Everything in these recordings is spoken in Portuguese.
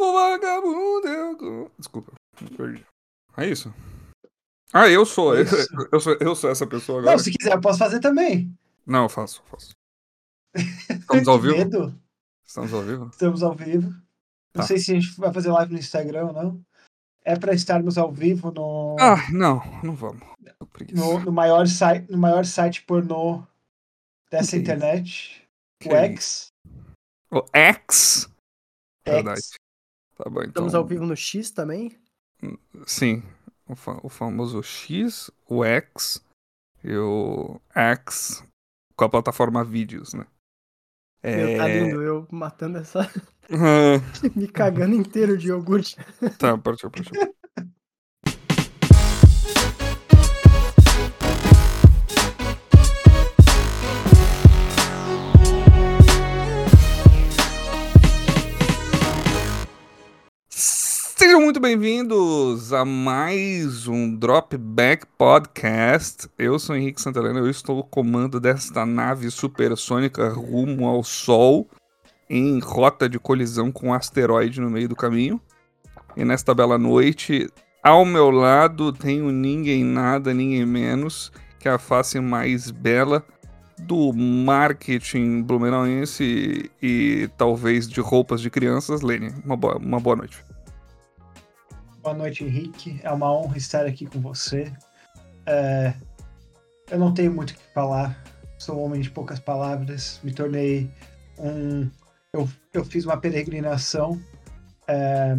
sou vagabundo. Eu... Desculpa, perdi. É isso. Ah, eu sou. Eu, eu sou, eu sou essa pessoa agora. Não, se quiser, eu posso fazer também. Não, eu faço, eu faço. Estamos ao vivo? medo. Estamos ao vivo? Estamos ao vivo. Não Tá. sei se a gente vai fazer live no Instagram ou não. É pra estarmos ao vivo no, Ah, não, não vamos. No, no maior, site, no maior site pornô dessa Que isso? internet. Que o X. O X? X. Verdade. Tá bom, então. Estamos ao vivo no X também? Sim. O, fa- o famoso X, o X e o X com a plataforma Vídeos, né? Meu, tá É... lindo, eu matando essa. Me cagando inteiro de iogurte. tá, partiu, partiu. Muito bem-vindos a mais um Dropback Podcast. Eu sou Henrique Santelena, eu estou no comando desta nave supersônica rumo ao Sol, em rota de colisão com um asteroide no meio do caminho. E nesta bela noite, ao meu lado, tenho ninguém nada, ninguém menos que a face mais bela do marketing blumenauense e, e talvez de roupas de crianças, Lene. Uma boa, uma boa noite. Boa noite, Henrique. É uma honra estar aqui com você. É, eu não tenho muito o que falar. Sou um homem de poucas palavras. Me tornei um. Eu, eu fiz uma peregrinação é,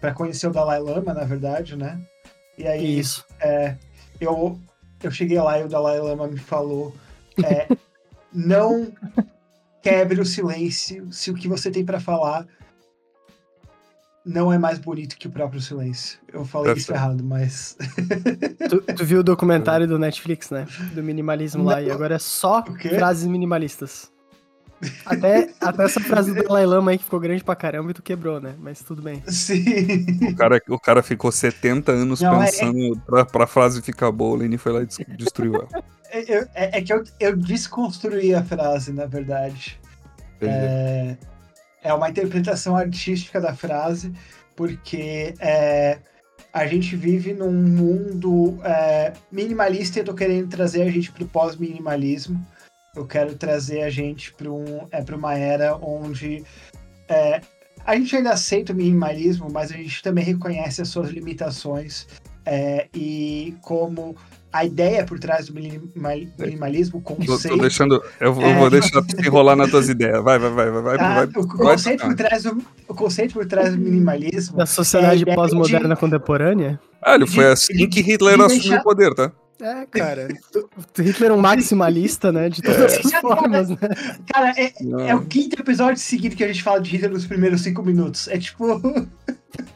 para conhecer o Dalai Lama, na verdade, né? E aí Isso. é, eu, eu cheguei lá e o Dalai Lama me falou: é, não quebre o silêncio se o que você tem para falar não é mais bonito que o próprio silêncio. Eu falei Tá isso errado, mas. Tu, tu viu o documentário do Netflix, né? Do minimalismo lá, e Não. agora é só frases minimalistas. Até, até essa frase do Dalai Lama aí que ficou grande pra caramba e tu quebrou, né? Mas tudo bem. Sim. O cara, o cara ficou 70 anos Não, é- pensando pra, pra frase ficar boa, o Lene foi lá e des- destruiu ela. É, é- é que eu, eu desconstruí a frase, na verdade. É, é uma interpretação artística da frase, porque é, a gente vive num mundo é, minimalista e eu tô querendo trazer a gente pro pós-minimalismo. Eu quero trazer a gente para um, é, uma era onde é, a gente ainda aceita o minimalismo, mas a gente também reconhece as suas limitações é, e como a ideia por trás do minima- minimalismo, o conceito. tô deixando. Eu, vou- É. vou deixar tu enrolar nas tuas ideias. Vai, vai, vai, vai, vai. Ah, vai, o, conceito por trás do, o conceito por trás do minimalismo Da sociedade É, pós-moderna contemporânea? Ah, ele foi assim de- que Hitler de assumiu deixar- o poder, tá? É, cara. Hitler é um maximalista, né? De todas as formas, né? Cara, é, é o quinto episódio seguido que a gente fala de Hitler nos primeiros cinco minutos. É tipo.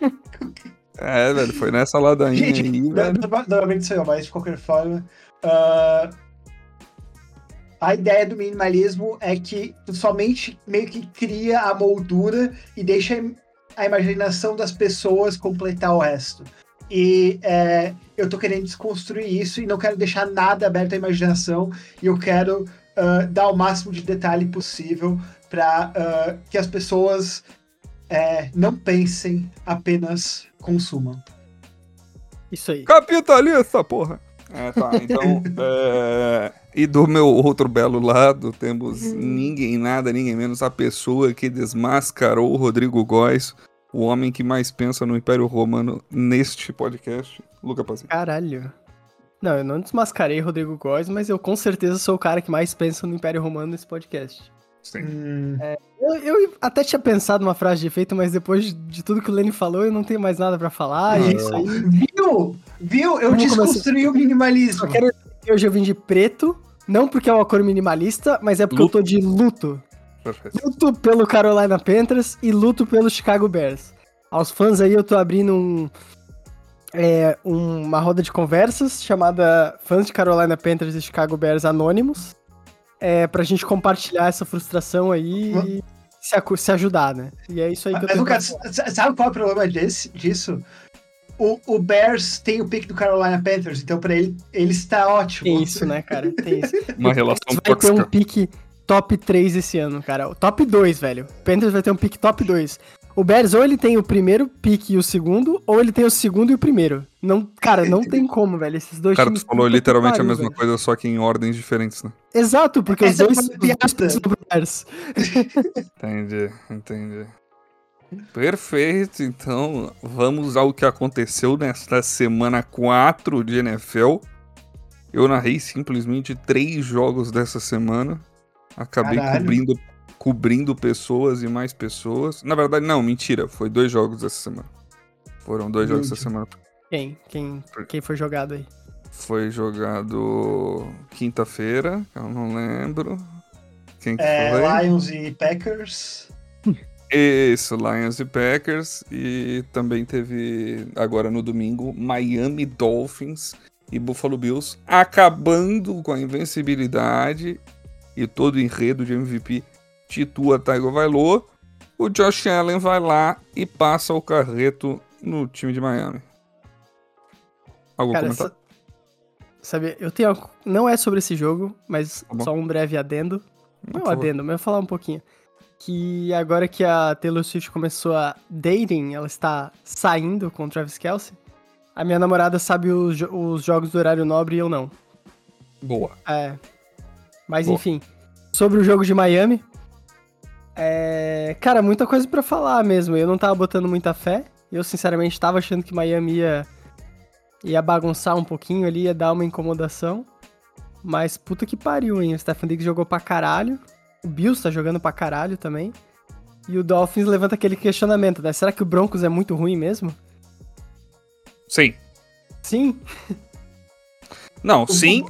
É, velho, foi nessa ladainha aí, velho. no- normalmente sou eu, mas de qualquer forma. ah, a ideia do minimalismo é que tu somente meio que cria a moldura e deixa a imaginação das pessoas completar o resto. E é, eu tô querendo desconstruir isso e não quero deixar nada aberto à imaginação. E eu quero ah, dar o máximo de detalhe possível para que as pessoas é, não pensem, apenas consumam. Isso aí. Capitalista, porra! É, tá, então. é, E do meu outro belo lado, temos ninguém nada, ninguém menos a pessoa que desmascarou o Rodrigo Góes, o homem que mais pensa no Império Romano neste podcast. Luca Pazinho. Caralho. Não, eu não desmascarei Rodrigo Góes, mas eu com certeza sou o cara que mais pensa no Império Romano nesse podcast. Sim. Hum, Eu, eu até tinha pensado uma frase de efeito, mas depois de tudo que o Lenny falou, eu não tenho mais nada pra falar. é isso aí. Viu? Viu? Eu Vamos começar. desconstruí o minimalismo. Só quero dizer que hoje eu vim de preto, não porque é uma cor minimalista, mas é porque Luto. eu tô de luto. Perfeito. Luto pelo Carolina Panthers e luto pelo Chicago Bears. Aos fãs aí eu tô abrindo um, é, uma roda de conversas chamada Fãs de Carolina Panthers e Chicago Bears Anônimos. É, pra gente compartilhar essa frustração aí e se, se ajudar, né? E é isso aí que eu Mas, pra Lucas, sabe qual é o problema desse, disso? O, o Bears tem o pick do Carolina Panthers, então pra ele, ele está ótimo. Tem isso, né, cara? Tem isso. Uma relação Vai ter um tóxica. pique top 3 esse ano, cara. O top 2, velho. O Panthers vai ter um pick top 2. O Bears ou ele tem o primeiro pick e o segundo, ou ele tem o segundo e o primeiro. Não, cara, não tem como, velho. Esses dois Cara, tu falou literalmente a mesma velho. coisa, só que em ordens diferentes, né? Exato, porque Essa os dois são piadas do Bears. entendi, entendi. Perfeito, então vamos ao que aconteceu nesta semana 4 de NFL. Eu narrei simplesmente três jogos dessa semana. Acabei cobrindo, cobrindo pessoas e mais pessoas. Na verdade, não, mentira. Foi dois jogos essa semana. Foram dois jogos essa semana. Quem? Quem, quem foi jogado aí? Foi jogado quinta-feira, eu não lembro. Quem que é, foi? Lions e Packers. Isso, Lions e Packers. E também teve, agora no domingo, Miami Dolphins e Buffalo Bills acabando com a invencibilidade e todo o enredo de MVP Titua Tagovailoa. O Josh Allen vai lá e passa o carreto no time de Miami. Algum Cara, comentário? Sabe, eu tenho. Não é sobre esse jogo, mas tá só um breve adendo. Não é um adendo, mas eu vou falar um pouquinho que agora que a Taylor Swift começou a dating, ela está saindo com o Travis Kelsey, a minha namorada sabe os, os jogos do horário nobre e eu não. Boa. É. Mas Boa. enfim, sobre o jogo de Miami, é... Cara, muita coisa para falar mesmo. Eu não tava botando muita fé. Eu, sinceramente, tava achando que Miami ia, ia bagunçar um pouquinho ali, ia dar uma incomodação. Mas puta que pariu, hein? O Stephen Diggs jogou pra caralho. O Bills tá jogando pra caralho também. E o Dolphins levanta aquele questionamento, né? Será que o Broncos é muito ruim mesmo? Sim. Sim? Não, sim.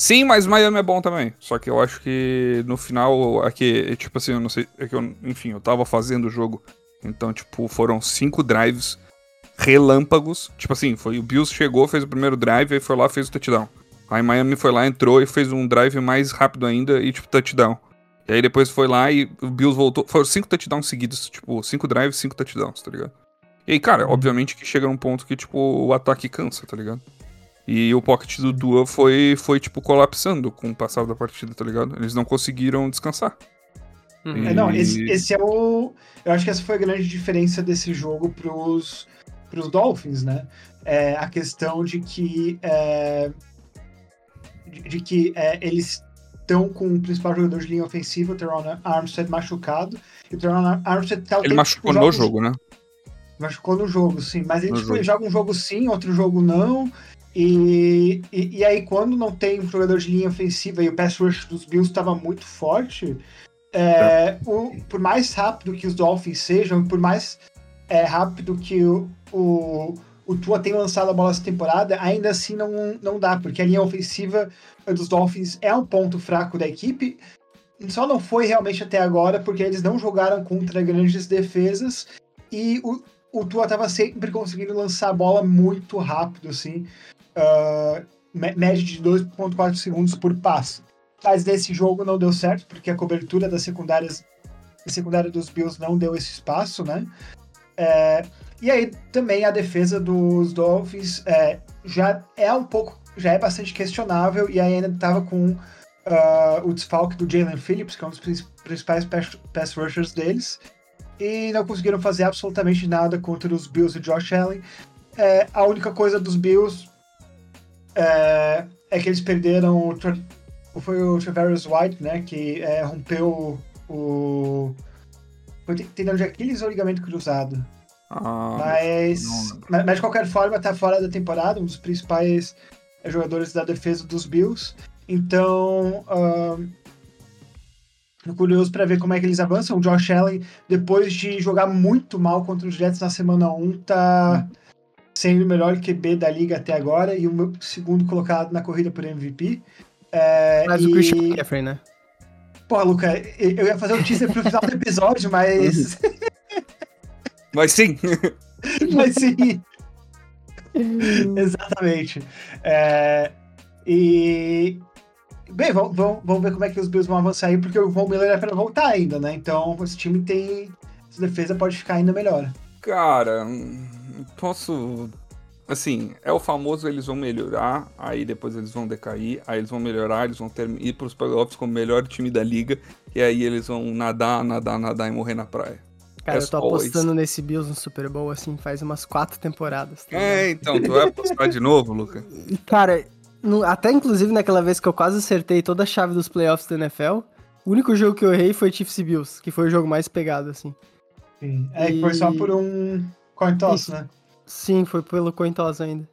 Sim, mas Miami é bom também. Só que eu acho que no final, aqui, tipo assim, eu não sei. É que eu, enfim, eu tava fazendo o jogo. Então, tipo, foram cinco drives relâmpagos. Tipo assim, foi o Bills chegou, fez o primeiro drive, aí foi lá, fez o touchdown. Aí Miami foi lá, entrou e fez um drive mais rápido ainda e, tipo, touchdown. E aí depois foi lá e o Bills voltou. Foram cinco touchdowns seguidos, tipo, cinco drives, cinco touchdowns, tá ligado? E aí, cara, obviamente que chega num ponto que, tipo, o ataque cansa, tá ligado? E o pocket do Dua foi, foi tipo, colapsando com o passar da partida, tá ligado? Eles não conseguiram descansar. Uhum. E... É, não, esse, esse, é o. Eu acho que essa foi a grande diferença desse jogo pros, pros Dolphins, né? É a questão de que. É, de, de, que é, eles estão com o principal jogador de linha ofensiva, o Teron Armstead, machucado. E o Teron Armstead tá Ele tempo, machucou tipo, no jogo, né? Machucou no jogo, sim. Mas ele, tipo, ele joga um jogo sim, outro jogo não. E, e, e, aí, quando não tem um jogador de linha ofensiva e o pass rush dos Bills estava muito forte, é, o, por mais rápido que os Dolphins sejam, por mais é, rápido que o, o, o Tua tenha lançado a bola essa temporada, ainda assim não, não dá, porque a linha ofensiva dos Dolphins é um ponto fraco da equipe. Só não foi realmente até agora porque eles não jogaram contra grandes defesas e o, o Tua estava sempre conseguindo lançar a bola muito rápido, assim, uh, média de 2,4 segundos por passe. Mas nesse jogo não deu certo porque a cobertura das secundárias, a secundária dos Bills não deu esse espaço, né? É, e aí também a defesa dos Dolphins é, já é um pouco já é bastante questionável e ainda estava com uh, o desfalque do Jalen Phillips, que é um dos principais pass rushers deles, e não conseguiram fazer absolutamente nada contra os Bills e Josh Allen. É, a única coisa dos Bills é, é que eles perderam o, foi o Travis White, né, que é, rompeu o, foi tendão de Aquiles ou ligamento cruzado. Ah, mas, mas, mas, de qualquer forma, tá fora da temporada, um dos principais jogadores da defesa dos Bills. Então, uh, curioso para ver como é que eles avançam. O Josh Allen, depois de jogar muito mal contra os Jets na semana 1, tá sendo o melhor QB da liga até agora e o meu segundo colocado na corrida por MVP. É, mas e... o Christian McCaffrey, né? Pô, Luca, eu ia fazer um teaser pro final do episódio, mas. mas sim! mas sim! Exatamente. É, e. Bem, vamos, vamos, ver como é que os Bills vão avançar aí, porque o Von Miller é para voltar ainda, né? Então, esse time tem. Essa defesa pode ficar ainda melhor. Cara, posso. assim, é o famoso eles vão melhorar, aí depois eles vão decair, aí eles vão melhorar, eles vão ter, ir pros playoffs como o melhor time da liga, e aí eles vão nadar, nadar, nadar e morrer na praia. Cara, As eu tô apostando nesse Bills no Super Bowl, assim, faz umas quatro temporadas. Tá É, então, tu vai apostar de novo, Luca? E, cara, no- até inclusive naquela vez que eu quase acertei toda a chave dos playoffs da NFL, o único jogo que eu errei foi Chiefs e Bills, que foi o jogo mais pegado, assim. Sim. É, que foi só por um coin toss, né? Sim, foi pelo coin toss ainda.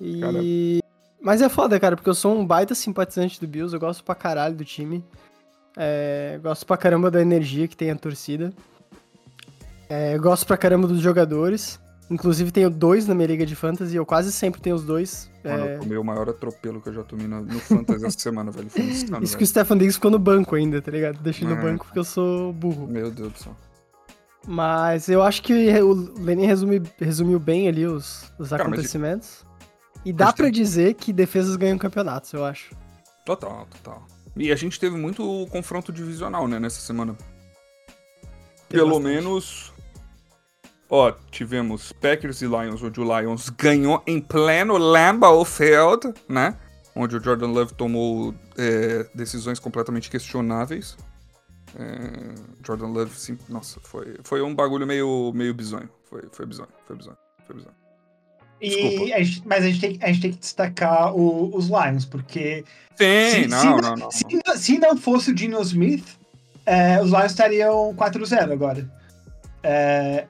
E... Mas é foda, cara, porque eu sou um baita simpatizante do Bills, eu gosto pra caralho do time. É, gosto pra caramba da energia que tem a torcida. É, gosto pra caramba dos jogadores. Inclusive tenho dois na minha liga de fantasy, eu quase sempre tenho os dois. Mano, É, eu tomei o maior atropelo que eu já tomei no, no Fantasy essa semana, velho. Foi insano, isso que o velho. Stefan Diggs ficou no banco ainda, tá ligado? Deixei no É. banco porque eu sou burro. Meu Deus do céu. Mas eu acho que o Lenin resumi, resumiu bem ali os, os Cara, mas- acontecimentos. E dá Mas tem- pra dizer que defesas ganham campeonatos, eu acho. Total, total. E a gente teve muito confronto divisional, né, nessa semana. Teve Pelo bastante. menos. Ó, tivemos Packers e Lions, onde o Lions ganhou em pleno Lambeau Field, né? Onde o Jordan Love tomou é, decisões completamente questionáveis. É, Jordan Love, sim, nossa, foi, foi um bagulho meio, meio bizonho. Foi, foi bizonho, foi bizonho, foi bizonho. E a gente- mas a gente, tem, a gente tem que destacar o- os Lions, porque Sim, se, não, se não, não. se não- se não fosse o Dino Smith, é, os Lions estariam 4-0 agora. É,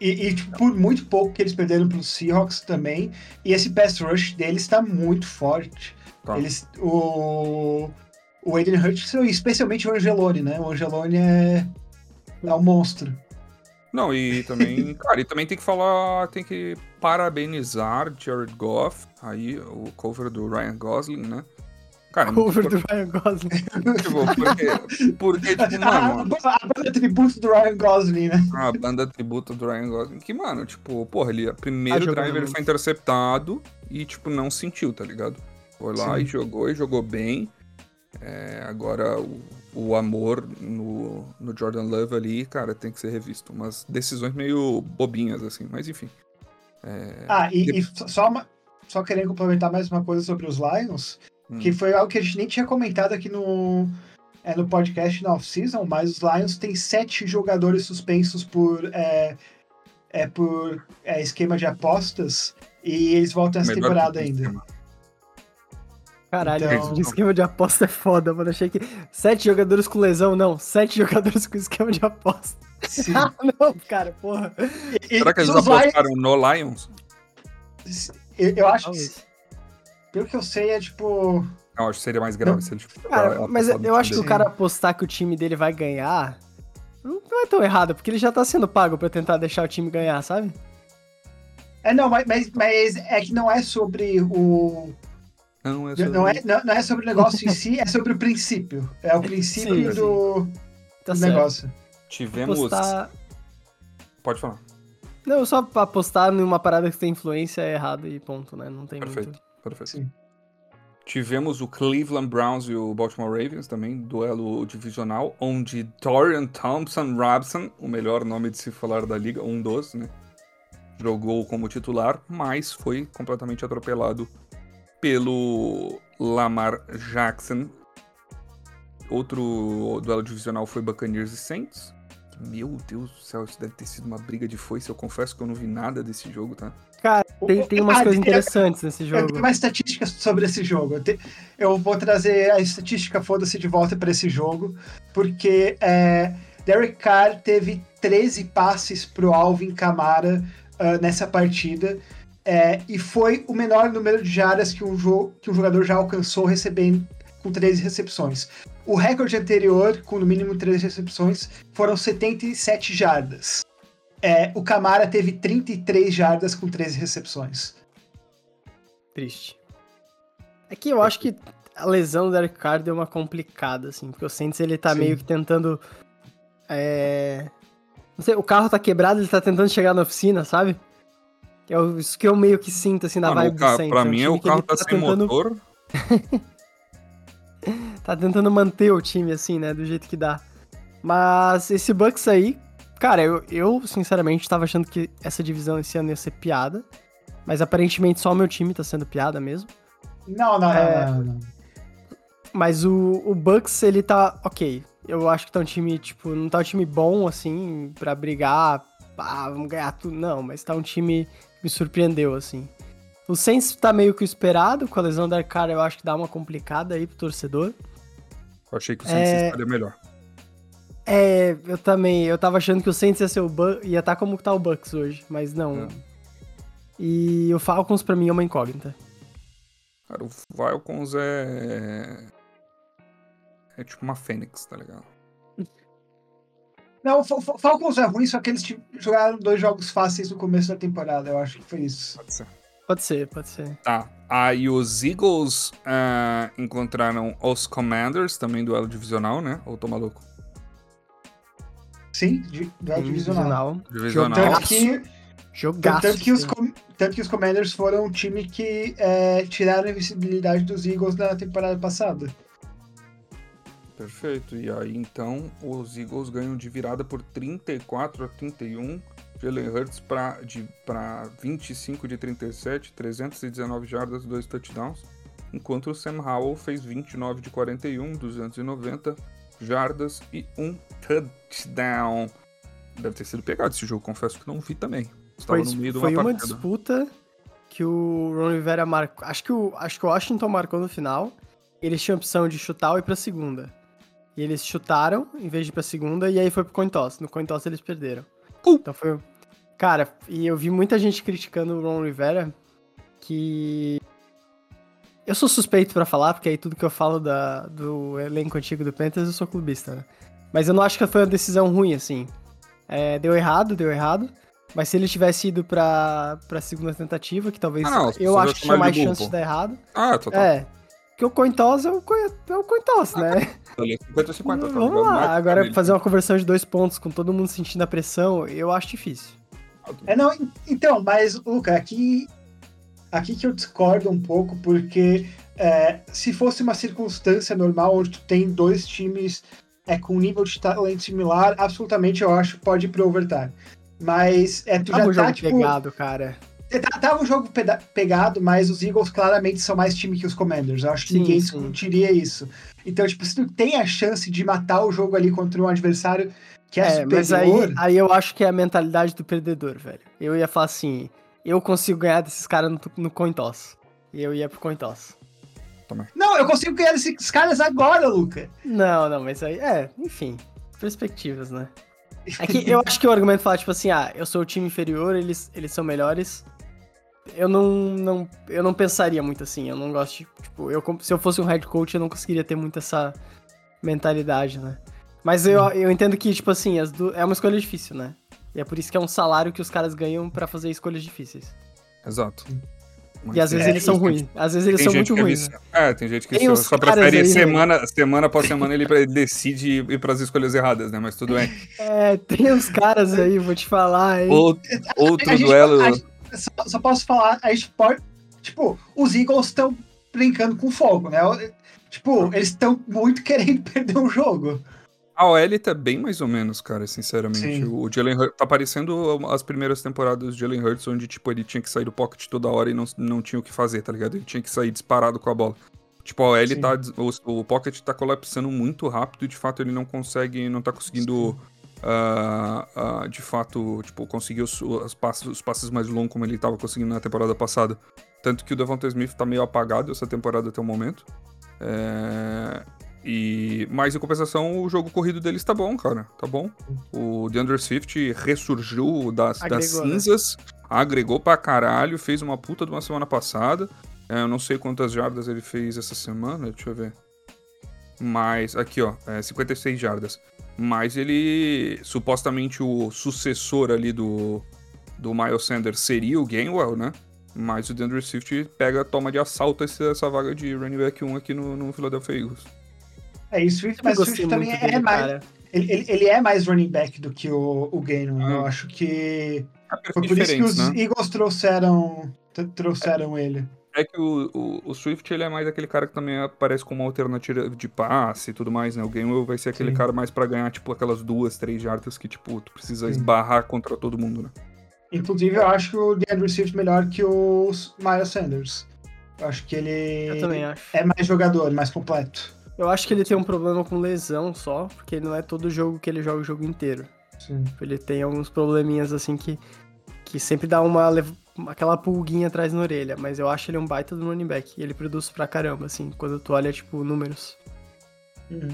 e, e, tipo, por muito pouco que eles perderam para os Seahawks também. E esse pass rush deles está muito forte. Tá. Eles, o, o Aiden Hutchinson, e especialmente o Angelone, né? O Angelone é, é um monstro. Não, e também, cara, e também tem que falar, tem que parabenizar Jared Goff, aí o cover do Ryan Gosling, né? Cara, Cover do tipo, Ryan Gosling. porque, porque, tipo, A, mano, a banda tributo do Ryan Gosling, né? a banda tributo do Ryan Gosling, que, mano, tipo, porra, ele, primeiro jogando drive ele muito. foi interceptado e, tipo, não sentiu, tá ligado? Foi lá Sim. e jogou, e jogou bem. É, agora, o, o amor no, no Jordan Love ali, cara, tem que ser revisto. Umas decisões meio bobinhas, assim, mas enfim. É, Ah, e, e só, uma- só querendo complementar mais uma coisa sobre os Lions, hum. que foi algo que a gente nem tinha comentado aqui no, é, no podcast na off-season, mas os Lions têm sete jogadores suspensos por, é, é, por é, esquema de apostas e eles voltam essa Melhor temporada ainda. Caralho, Então- o esquema de aposta é foda, mano. Achei que sete jogadores com lesão, não. Sete jogadores com esquema de aposta. Sim. Ah, não, cara, porra. E- Será que eles os Lions- apostaram no Lions? eu, eu acho que, pelo que eu sei, é tipo. Não, acho que seria mais grave se eles Cara, apostaram mas eu acho que o cara apostar que o time dele vai ganhar não não é tão errado, porque ele já tá sendo pago pra tentar deixar o time ganhar, sabe? É, não, mas, mas, mas é que não é sobre o. Não, é Não é, não, não é sobre o negócio em si, é sobre o princípio. É o princípio Sim, do, Tá do negócio. Tivemos. Apostar... Pode falar. Não, só apostar numa parada que tem influência é errado e ponto, né? Não tem Perfeito. muito. Perfeito. Sim. Tivemos o Cleveland Browns e o Baltimore Ravens também, duelo divisional, onde Dorian Thompson Robson, o melhor nome de se falar da liga, um dos, né? Jogou como titular, mas foi completamente atropelado pelo Lamar Jackson. Outro duelo divisional foi Buccaneers e Saints. Meu Deus do céu, isso deve ter sido uma briga de foice. Eu confesso que eu não vi nada desse jogo, tá? Tem, tem umas Ah, coisas eu- interessantes nesse jogo. tenho uma estatística sobre esse jogo. Eu, te- eu vou trazer a estatística foda-se de volta para esse jogo, porque é, Derek Carr teve 13 passes pro Alvin Kamara ah, nessa partida. É, e foi o menor número de jardas que um, que um jogador já alcançou recebendo com 13 recepções. O recorde anterior, com no mínimo 13 recepções, foram 77 jardas. É, o Kamara teve 33 jardas com 13 recepções. Triste. É que eu acho que a lesão do Derek Carr deu uma complicada, assim, porque o Saints ele tá Sim. meio que tentando. É... Não sei, o carro tá quebrado, ele tá tentando chegar na oficina, sabe? É o- isso que eu meio que sinto, assim, na Mano, vibe o ca- do Saints. pra é um mim, time o que carro ele tá sem tentando, motor. Tá tentando manter o time, assim, né, do jeito que dá. Mas esse Bucks aí, cara, eu, eu sinceramente tava achando que essa divisão esse ano ia ser piada. Mas aparentemente só o meu time tá sendo piada mesmo. Não, não, é... não, não, não. Mas o, o Bucks, ele tá ok. Eu acho que tá um time, tipo, não tá um time bom, assim, pra brigar, ah, vamos ganhar tudo. Não, mas tá um time que me surpreendeu, assim. O Saints tá meio que esperado, com a lesão da cara eu acho que dá uma complicada aí pro torcedor. Eu achei que o Saints é... estaria melhor. É, eu também. Eu tava achando que o Saints ia ser o Bucks, ia estar tá como tá o Bucks hoje, mas não. É. E o Falcons pra mim é uma incógnita. Cara, o Falcons é. É tipo uma Fênix, tá ligado? Não, o Falcons é ruim, só que eles jogaram dois jogos fáceis no começo da temporada. Eu acho que foi isso. Pode ser. Pode ser, pode ser. Tá. Aí os Eagles uh, encontraram os Commanders, também duelo divisional, né? Ou tô maluco? Sim, duelo divisional. Divisional. Tanto que, Jogaço, tanto, que os, tanto que os Commanders foram um time que é, tiraram a invisibilidade dos Eagles na temporada passada. Perfeito. E aí então os Eagles ganham de virada por 34 a 31 Jalen Hurts para 25 de 37, 319 jardas, 2 touchdowns, enquanto o Sam Howell fez 29 de 41, 290 jardas e um touchdown. Deve ter sido pegado esse jogo, confesso que não vi também. Estava foi, no meio de uma, foi uma disputa que o Ron Rivera marcou. Acho que o, acho que o Washington marcou no final. Eles tinham opção de chutar ou ir pra segunda. E eles chutaram em vez de ir pra segunda, e aí foi pro coin toss. No coin toss eles perderam. Uh. Então foi. Cara, e eu vi muita gente criticando o Ron Rivera que. Eu sou suspeito para falar, porque aí tudo que eu falo da, do elenco antigo do Panthers eu sou clubista, né? Mas eu não acho que foi uma decisão ruim, assim. É, deu errado, deu errado. Mas se ele tivesse ido pra, pra segunda tentativa, que talvez. Ah, não, eu acho que tinha mais chance de dar errado. Ah, total. É. Porque o coin toss é o coin, é o coin toss, ah, né? 50 50, tá Vamos lá, agora fazer uma conversão de dois pontos com todo mundo sentindo a pressão, eu acho difícil. É, não, então, mas, Luca, aqui, aqui que eu discordo um pouco, porque é, se fosse uma circunstância normal onde tu tem dois times é, com um nível de talento similar, absolutamente eu acho que pode ir pro overtime. Mas é, tu Tava já tá, tipo... pegado, cara. Tava um jogo pegado, mas os Eagles claramente são mais time que os Commanders. Eu acho que sim, ninguém sim. discutiria isso. Então, tipo, se tu tem a chance de matar o jogo ali contra um adversário que é, é superior... Mas aí, aí eu acho que é a mentalidade do perdedor, velho. Eu ia falar assim, eu consigo ganhar desses caras no, no coin toss. E eu ia pro coin toss. Não, eu consigo ganhar desses caras agora, Luca. Não, não, mas aí, é, enfim, perspectivas, né? É que eu acho que o argumento fala, tipo assim, ah, eu sou o time inferior, eles, eles são melhores, eu não, não, eu não pensaria muito assim. Eu não gosto de, tipo, eu, se eu fosse um head coach, eu não conseguiria ter muito essa mentalidade, né? Mas eu, eu entendo que, tipo assim, do, é uma escolha difícil, né? E é por isso que é um salário que os caras ganham para fazer escolhas difíceis. Exato. Mas e às vezes é, eles são ruins. Às vezes eles são muito ruins. Né? É, tem gente que tem só, só prefere aí, semana, né? semana após semana ele, ele decide ir para as escolhas erradas, né? Mas tudo bem. É, tem uns caras aí, vou te falar. Hein? Outro, outro duelo. Gente, só, só, posso falar, a gente pode. Tipo, os Eagles estão brincando com fogo, né? Tipo, eles estão muito querendo perder um jogo. A OL tá bem mais ou menos, cara, sinceramente. Sim. O Jalen Hurts tá parecendo as primeiras temporadas do Jalen Hurts, onde, tipo, ele tinha que sair do pocket toda hora e não, não tinha o que fazer, tá ligado? Ele tinha que sair disparado com a bola. Tipo, a OL Sim. tá. O, o pocket tá colapsando muito rápido e, de fato, ele não consegue. Não tá conseguindo. Uh, uh, de fato, tipo, conseguir os, os, passos, os passes mais longos como ele tava conseguindo na temporada passada. Tanto que o Devonta Smith tá meio apagado essa temporada até o momento. É... E... Mas em compensação, o jogo corrido deles tá bom, cara. Tá bom. O DeAndre Swift ressurgiu das, agregou, das né? cinzas, né? agregou pra caralho, fez uma puta de uma semana passada. É, eu não sei quantas jardas ele fez essa semana, deixa eu ver. Mas, aqui ó, é 56 jardas. Mas ele, supostamente o sucessor ali do, do Miles Sanders seria o Gainwell, né? Mas o DeAndre Swift pega, toma de assalto essa vaga de running back 1 aqui no, no Philadelphia Eagles. É, e o Swift, mas o Swift também é dele, mais. Ele, ele, ele, é mais running back do que o, o Gainwell. Ah. Eu acho que. É foi por isso que os né? Eagles trouxeram, trouxeram é. ele. É que o, o, o, Swift ele é mais aquele cara que também aparece como uma alternativa de passe e tudo mais, né? O Gainwell vai ser aquele Sim. cara mais para ganhar, tipo, aquelas duas, três jardas que, tipo, tu precisa Sim. esbarrar contra todo mundo, né? Inclusive, eu acho que o DeAndre Swift melhor que o Miles Sanders. Eu acho que ele Eu também acho. é mais jogador, mais completo. Eu acho que ele tem um problema com lesão só, porque não é todo jogo que ele joga o jogo inteiro. Sim. Ele tem alguns probleminhas assim que, que sempre dá uma aquela pulguinha atrás na orelha, mas eu acho ele um baita do running back. E ele produz pra caramba, assim, quando tu olha, tipo, números.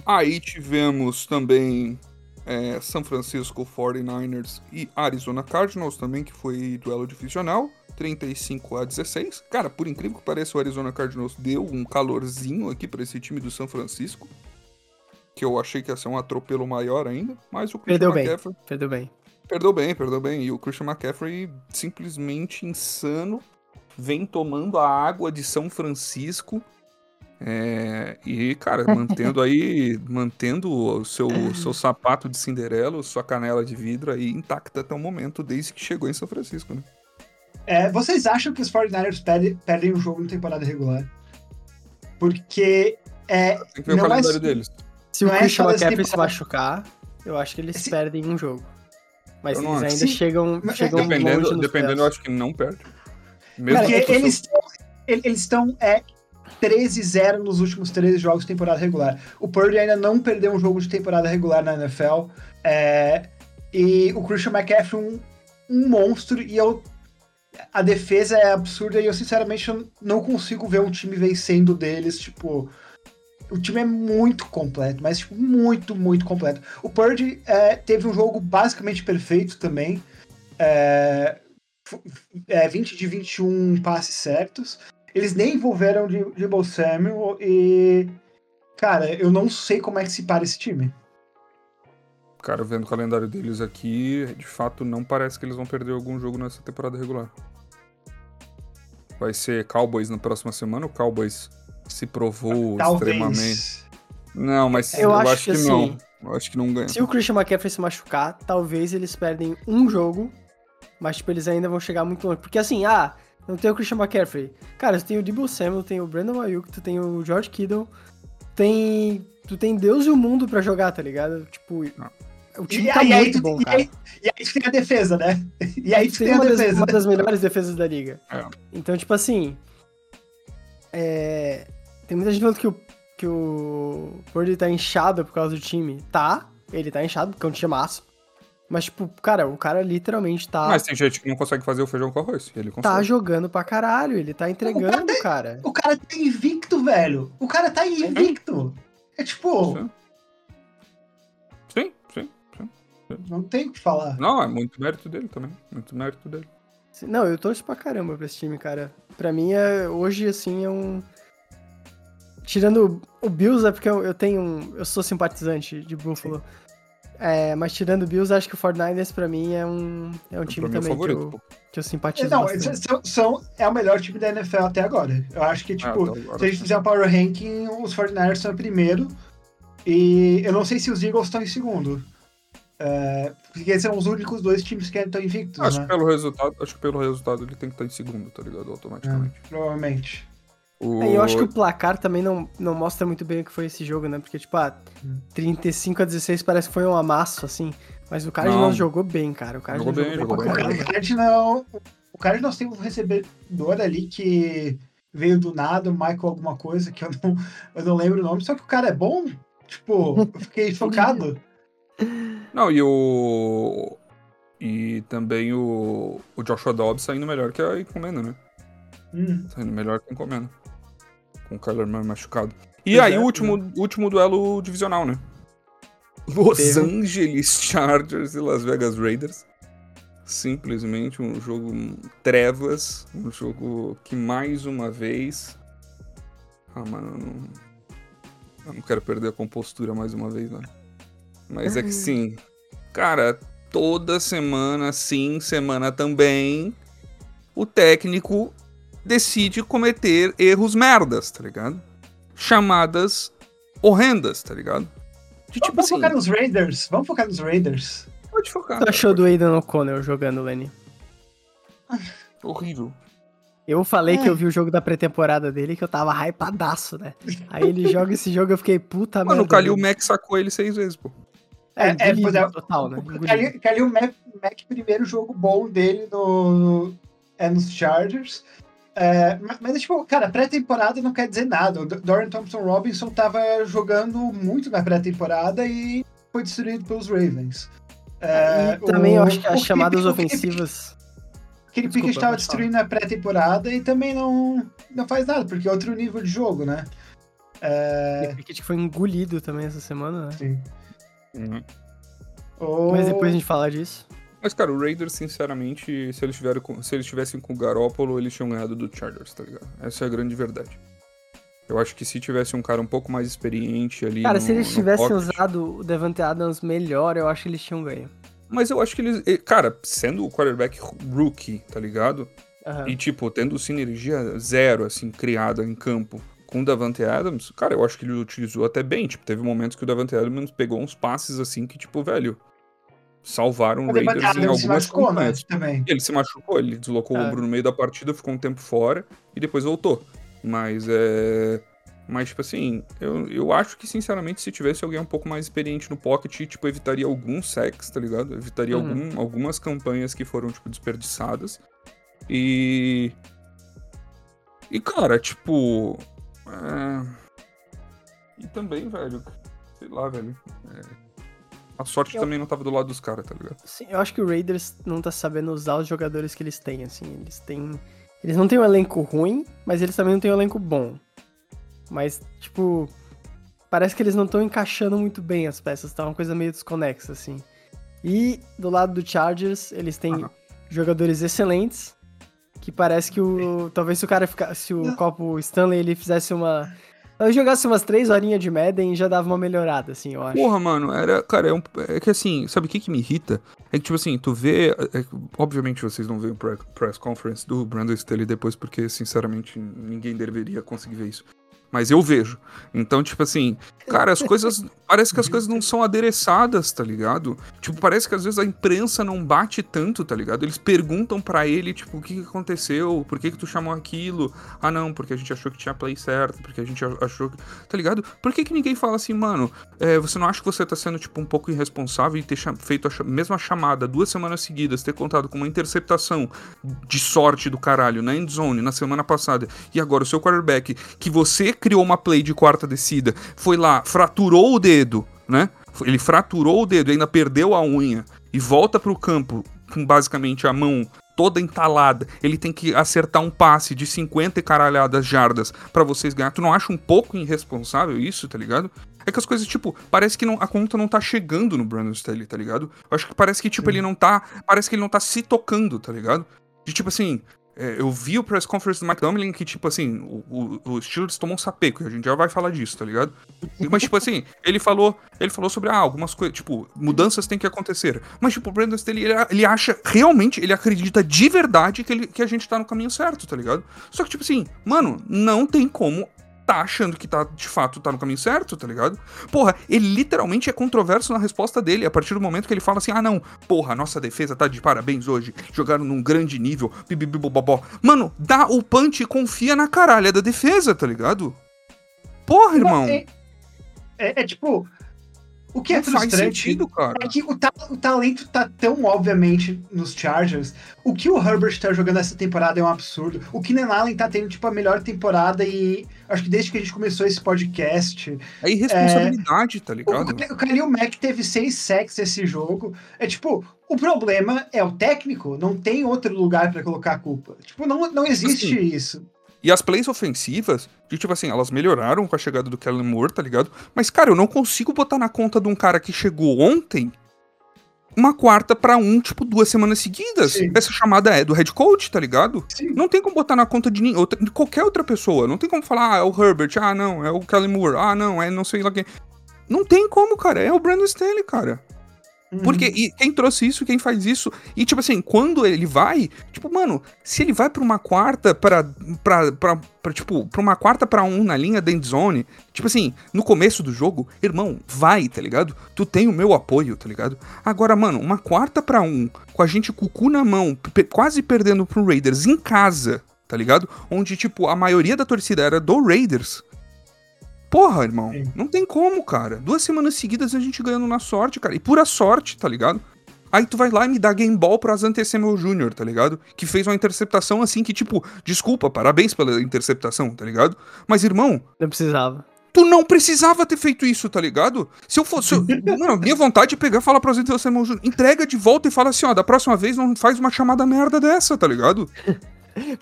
Aí tivemos também é, São Francisco 49ers e Arizona Cardinals também, que foi duelo divisional. 35 a 16. Cara, por incrível que pareça, o Arizona Cardinals deu um calorzinho aqui pra esse time do São Francisco. Que eu achei que ia ser um atropelo maior ainda. Mas o Christian Perdeu bem. McCaffrey Perdeu bem. Perdeu bem, perdeu bem. E o Christian McCaffrey, simplesmente insano, vem tomando a água de São Francisco. É, e, cara, mantendo aí, mantendo o seu, seu sapato de Cinderela, sua canela de vidro aí intacta até o momento, desde que chegou em São Francisco, né? É, vocês acham que os 49ers perdem, perdem um jogo em temporada regular? Porque é, Tem que ver Não o é calendário assim- deles. Se o é Christian McCaffrey se machucar, eu acho que eles Esse- perdem um jogo. Mas Eu eles ainda chegam, mas- chegam longe Dependendo, nos dependendo eu acho que não perde. Mesmo que o eles eles estão é, 13-0 nos últimos 13 jogos de temporada regular. O Purdy ainda não perdeu um jogo de temporada regular na NFL. é, e o Christian McCaffrey um, um monstro e eu a defesa é absurda e eu sinceramente eu não consigo ver um time vencendo deles, tipo, o time é muito completo, mas tipo, muito, muito completo. O Purdy é, teve um jogo basicamente perfeito também. É, é, 20 de 21 passes certos. Eles nem envolveram de Debo Samuel e. Cara, eu não sei como é que se para esse time. Cara, vendo o calendário deles aqui, de fato não parece que eles vão perder algum jogo nessa temporada regular. Vai ser Cowboys na próxima semana. O Cowboys se provou extremamente. Talvez. Não, mas Eu eu, acho acho, que que, assim, não. Eu acho que não ganha. Se o Christian McCaffrey se machucar, talvez eles perdem um jogo, mas tipo, eles ainda vão chegar muito longe. Porque assim, ah, não tem o Christian McCaffrey. Cara, tu tem o Debo Samuel, tem o Brandon Ayuk, tu tem o George Kittle, tem... Tu tem Deus e o mundo pra jogar, tá ligado? Tipo, Ah. o time E, tá aí, aí muito tu, bom, e, cara. aí, e aí tu tem a defesa, né? E aí tu tem tem a uma das, defesa. uma das melhores defesas da liga. É. Então, tipo assim. É, Tem muita gente falando que o, que o Purdy tá inchado por causa do time. Tá, ele tá inchado porque é um time massa. Mas, tipo, cara, o cara literalmente tá, Mas tem gente que não consegue fazer o feijão com arroz. Ele tá consegue. jogando pra caralho. Ele tá entregando, cara. O cara tá invicto, velho. O cara tá invicto. É tipo, Sim, sim. não tem o que falar. Não, é muito mérito dele também. Muito mérito dele. Não, eu torço pra caramba pra esse time, cara. Pra mim, é, hoje, assim, é um. Tirando o Bills, é porque eu, eu tenho um. Eu sou simpatizante de Buffalo. É, mas tirando o Bills, acho que o 49ers pra mim é um, é um time pra mim é também que eu, que eu simpatizo Não, são, são- é o melhor time da NFL até agora. Eu acho que, tipo, até agora, se a gente fizer um power ranking, os 49ers são em primeiro. E eu não sei se os Eagles estão em segundo. É, porque eles são os únicos dois times que estão invictos, Acho né? que pelo resultado, acho que pelo resultado ele tem que estar em segundo, tá ligado? Automaticamente. Provavelmente. O... É, eu acho que o placar também não, não mostra muito bem o que foi esse jogo, né? Porque, tipo, ah, Hum. 35 a 16 parece que foi um amasso, assim. Mas o Cardinals Não. jogou bem, cara. O Cardinals Jogou bem, jogou, jogou pra bem. O. Cardinals, o Cardinals tem um recebedor ali que veio do nada, o Michael alguma coisa, que eu não, eu não lembro o nome, só que o cara é bom. Tipo, eu fiquei chocado. Não, e o. E também o, o Joshua Dobbs saindo melhor que a Encomenda, né? Hum. Saindo melhor que a Encomenda. Com o Kyler Murray machucado. E Pois aí é, o último, último duelo divisional, né? Los Teve. Angeles Chargers e Las Vegas Raiders. Simplesmente um jogo trevas. Um jogo que mais uma vez. Ah, mano, eu não. Eu não quero perder a compostura mais uma vez, né? Mas é que sim. Cara, toda semana, sim, semana também, o técnico decide cometer erros merdas, tá ligado? Chamadas horrendas, tá ligado? De tipo Vamos assim, focar nos Raiders. Vamos focar nos Raiders. pode focar. O que tu achou do Aiden O'Connell jogando, Lenny? Horrível. Eu falei que É. eu vi o jogo da pré-temporada dele que eu tava hypadaço, né? Aí ele joga esse jogo eu fiquei puta Mano, o merda. Kalil velho. Mack sacou ele seis vezes, pô. É, É, é, pois é, total, né? O Engolido. Kalil- Kalil Mack, Mac, primeiro jogo bom dele no, é nos Chargers. É, mas, tipo, cara, pré-temporada não quer dizer nada. O Dorian Thompson Robinson tava jogando muito na pré-temporada e foi destruído pelos Ravens. É, e também o, eu acho que as chamadas ofensivas. Aquele pique estava destruindo na pré-temporada e também não, não faz nada, porque é outro nível de jogo, né? É... O Pickett foi engolido também essa semana, né? Sim. Uhum. Mas depois a gente fala disso. Mas, cara, o Raiders, sinceramente, se eles, tiveram com, se eles tivessem com o Garópolo, eles tinham ganhado do Chargers, tá ligado? Essa é a grande verdade. Eu acho que se tivesse um cara um pouco mais experiente ali. Cara, no, se eles tivessem pocket, usado o Devante Adams melhor, eu acho que eles tinham ganho. Mas eu acho que eles. Cara, sendo o quarterback rookie, tá ligado? Uhum. E, tipo, tendo sinergia zero, assim, criada em campo com o Davante Adams, cara, eu acho que ele utilizou até bem. Tipo, teve momentos que o Davante Adams pegou uns passes, assim, que, tipo, velho, salvaram o Raiders em algumas machucou, né, também. Ele se machucou, ele deslocou é. o ombro no meio da partida, ficou um tempo fora e depois voltou. Mas é. Mas, tipo assim, eu, eu acho que, sinceramente, se tivesse alguém um pouco mais experiente no pocket, tipo, evitaria alguns sacks, tá ligado? Evitaria uhum. algum, algumas campanhas que foram, tipo, desperdiçadas. E. E, cara, tipo. É... E também, velho. Sei lá, velho. É... A sorte eu... também não tava do lado dos caras, tá ligado? Sim, eu acho que o Raiders não tá sabendo usar os jogadores que eles têm, assim. Eles têm eles não têm um elenco ruim, mas eles também não têm um elenco bom. Mas, tipo, parece que eles não estão encaixando muito bem as peças, tá uma coisa meio desconexa, assim. E do lado do Chargers, eles têm uhum. jogadores excelentes, que parece que o. Talvez se o cara ficasse. Se o copo Stanley ele fizesse uma eu jogasse umas três horinhas de Madden já dava uma melhorada, assim, eu acho. Porra, mano, era. Cara, é, um, é que assim, sabe o que, que me irrita? É que, tipo assim, tu vê. É, obviamente vocês não veem o press conference do Brandon Staley depois, porque, sinceramente, ninguém deveria conseguir ver isso mas eu vejo. Então, tipo assim, cara, as coisas. parece que as coisas não são adereçadas, tá ligado? Tipo, parece que às vezes a imprensa não bate tanto, tá ligado? Eles perguntam para ele, tipo, o que, que aconteceu? Por que, que tu chamou aquilo? Ah, não, porque a gente achou que tinha play certo, porque a gente achou que. Tá ligado? Por que, que ninguém fala assim, mano, é, você não acha que você tá sendo, tipo, um pouco irresponsável e ter feito a mesma chamada duas semanas seguidas, ter contado com uma interceptação de sorte do caralho na endzone na semana passada, e agora o seu quarterback, que você criou uma play de quarta descida, foi lá, fraturou o dedo, né? Ele fraturou o dedo e ainda perdeu a unha e volta pro campo com basicamente a mão toda entalada. Ele tem que acertar um passe de 50 e caralhadas jardas para vocês ganhar. Tu não acha um pouco irresponsável isso, tá ligado? É que as coisas, tipo, parece que não, a conta não tá chegando no Brandon Staley, tá ligado? Eu acho que parece que, tipo, Sim. ele não tá. Parece que ele não tá se tocando, tá ligado? De tipo assim, é, eu vi o press conference do Mike Tomlin que, tipo assim, o, o, o Steelers tomou um sapeco, e a gente já vai falar disso, tá ligado? Mas, tipo assim, ele falou, ele falou sobre ah, algumas coisas, tipo, mudanças têm que acontecer. Mas, tipo, o Brandon Staley, ele, ele acha, realmente, ele acredita de verdade que, ele, que a gente tá no caminho certo, tá ligado? Só que, tipo assim, mano, não tem como tá achando que tá, de fato, tá no caminho certo, tá ligado? Porra, ele literalmente é controverso na resposta dele, a partir do momento que ele fala assim, ah não, porra, nossa defesa tá de parabéns hoje, jogaram num grande nível, bibibibobobó. Mano, dá o punch e confia na caralha da defesa, tá ligado? Porra, irmão. É, é, é tipo, o que é não frustrante sentido, é que o, ta o, talento tá tão obviamente nos Chargers. O que o Herbert tá jogando essa temporada é um absurdo. O Keenan Allen tá tendo, tipo, a melhor temporada e acho que desde que a gente começou esse podcast... É irresponsabilidade, é, tá ligado? O, o Khalil Mack teve seis sacks esse jogo. É tipo, o problema é o técnico, não tem outro lugar para colocar a culpa. Tipo, não, não existe assim, isso. E as plays ofensivas, de, tipo assim, elas melhoraram com a chegada do Kellen Moore, tá ligado? Mas, cara, eu não consigo botar na conta de um cara que chegou ontem uma quarta para um, tipo, duas semanas seguidas. Sim. Essa chamada é do head coach, tá ligado? Sim. Não tem como botar na conta de, outra, de qualquer outra pessoa. Não tem como falar, ah, é o Herbert, ah, não, é o Kellen Moore, ah, não, é não sei lá quem. Não tem como, cara. É o Brandon Staley, cara. Porque uhum. e quem trouxe isso, quem faz isso. E, tipo assim, quando ele vai, tipo, mano, se ele vai pra uma quarta pra. pra, pra, pra tipo, pra uma quarta pra um na linha da endzone, tipo assim, no começo do jogo, irmão, vai, tá ligado? Tu tem o meu apoio, tá ligado? Agora, mano, uma quarta pra um, com a gente com o cu na mão, quase perdendo pro Raiders em casa, tá ligado? Onde, tipo, a maioria da torcida era do Raiders. Porra, irmão, Sim. não tem como, cara. Duas semanas seguidas a gente ganhando na sorte, cara. E pura sorte, tá ligado? Aí tu vai lá e me dá game ball pra Asante Samuel Jr., tá ligado? Que fez uma interceptação assim que, tipo, desculpa, parabéns pela interceptação, tá ligado? Mas, irmão. Não precisava. Tu não precisava ter feito isso, tá ligado? Se eu fosse. Eu, mano, minha vontade é pegar e falar pro Asante Samuel Jr., entrega de volta e fala assim, ó, da próxima vez não faz uma chamada merda dessa, tá ligado?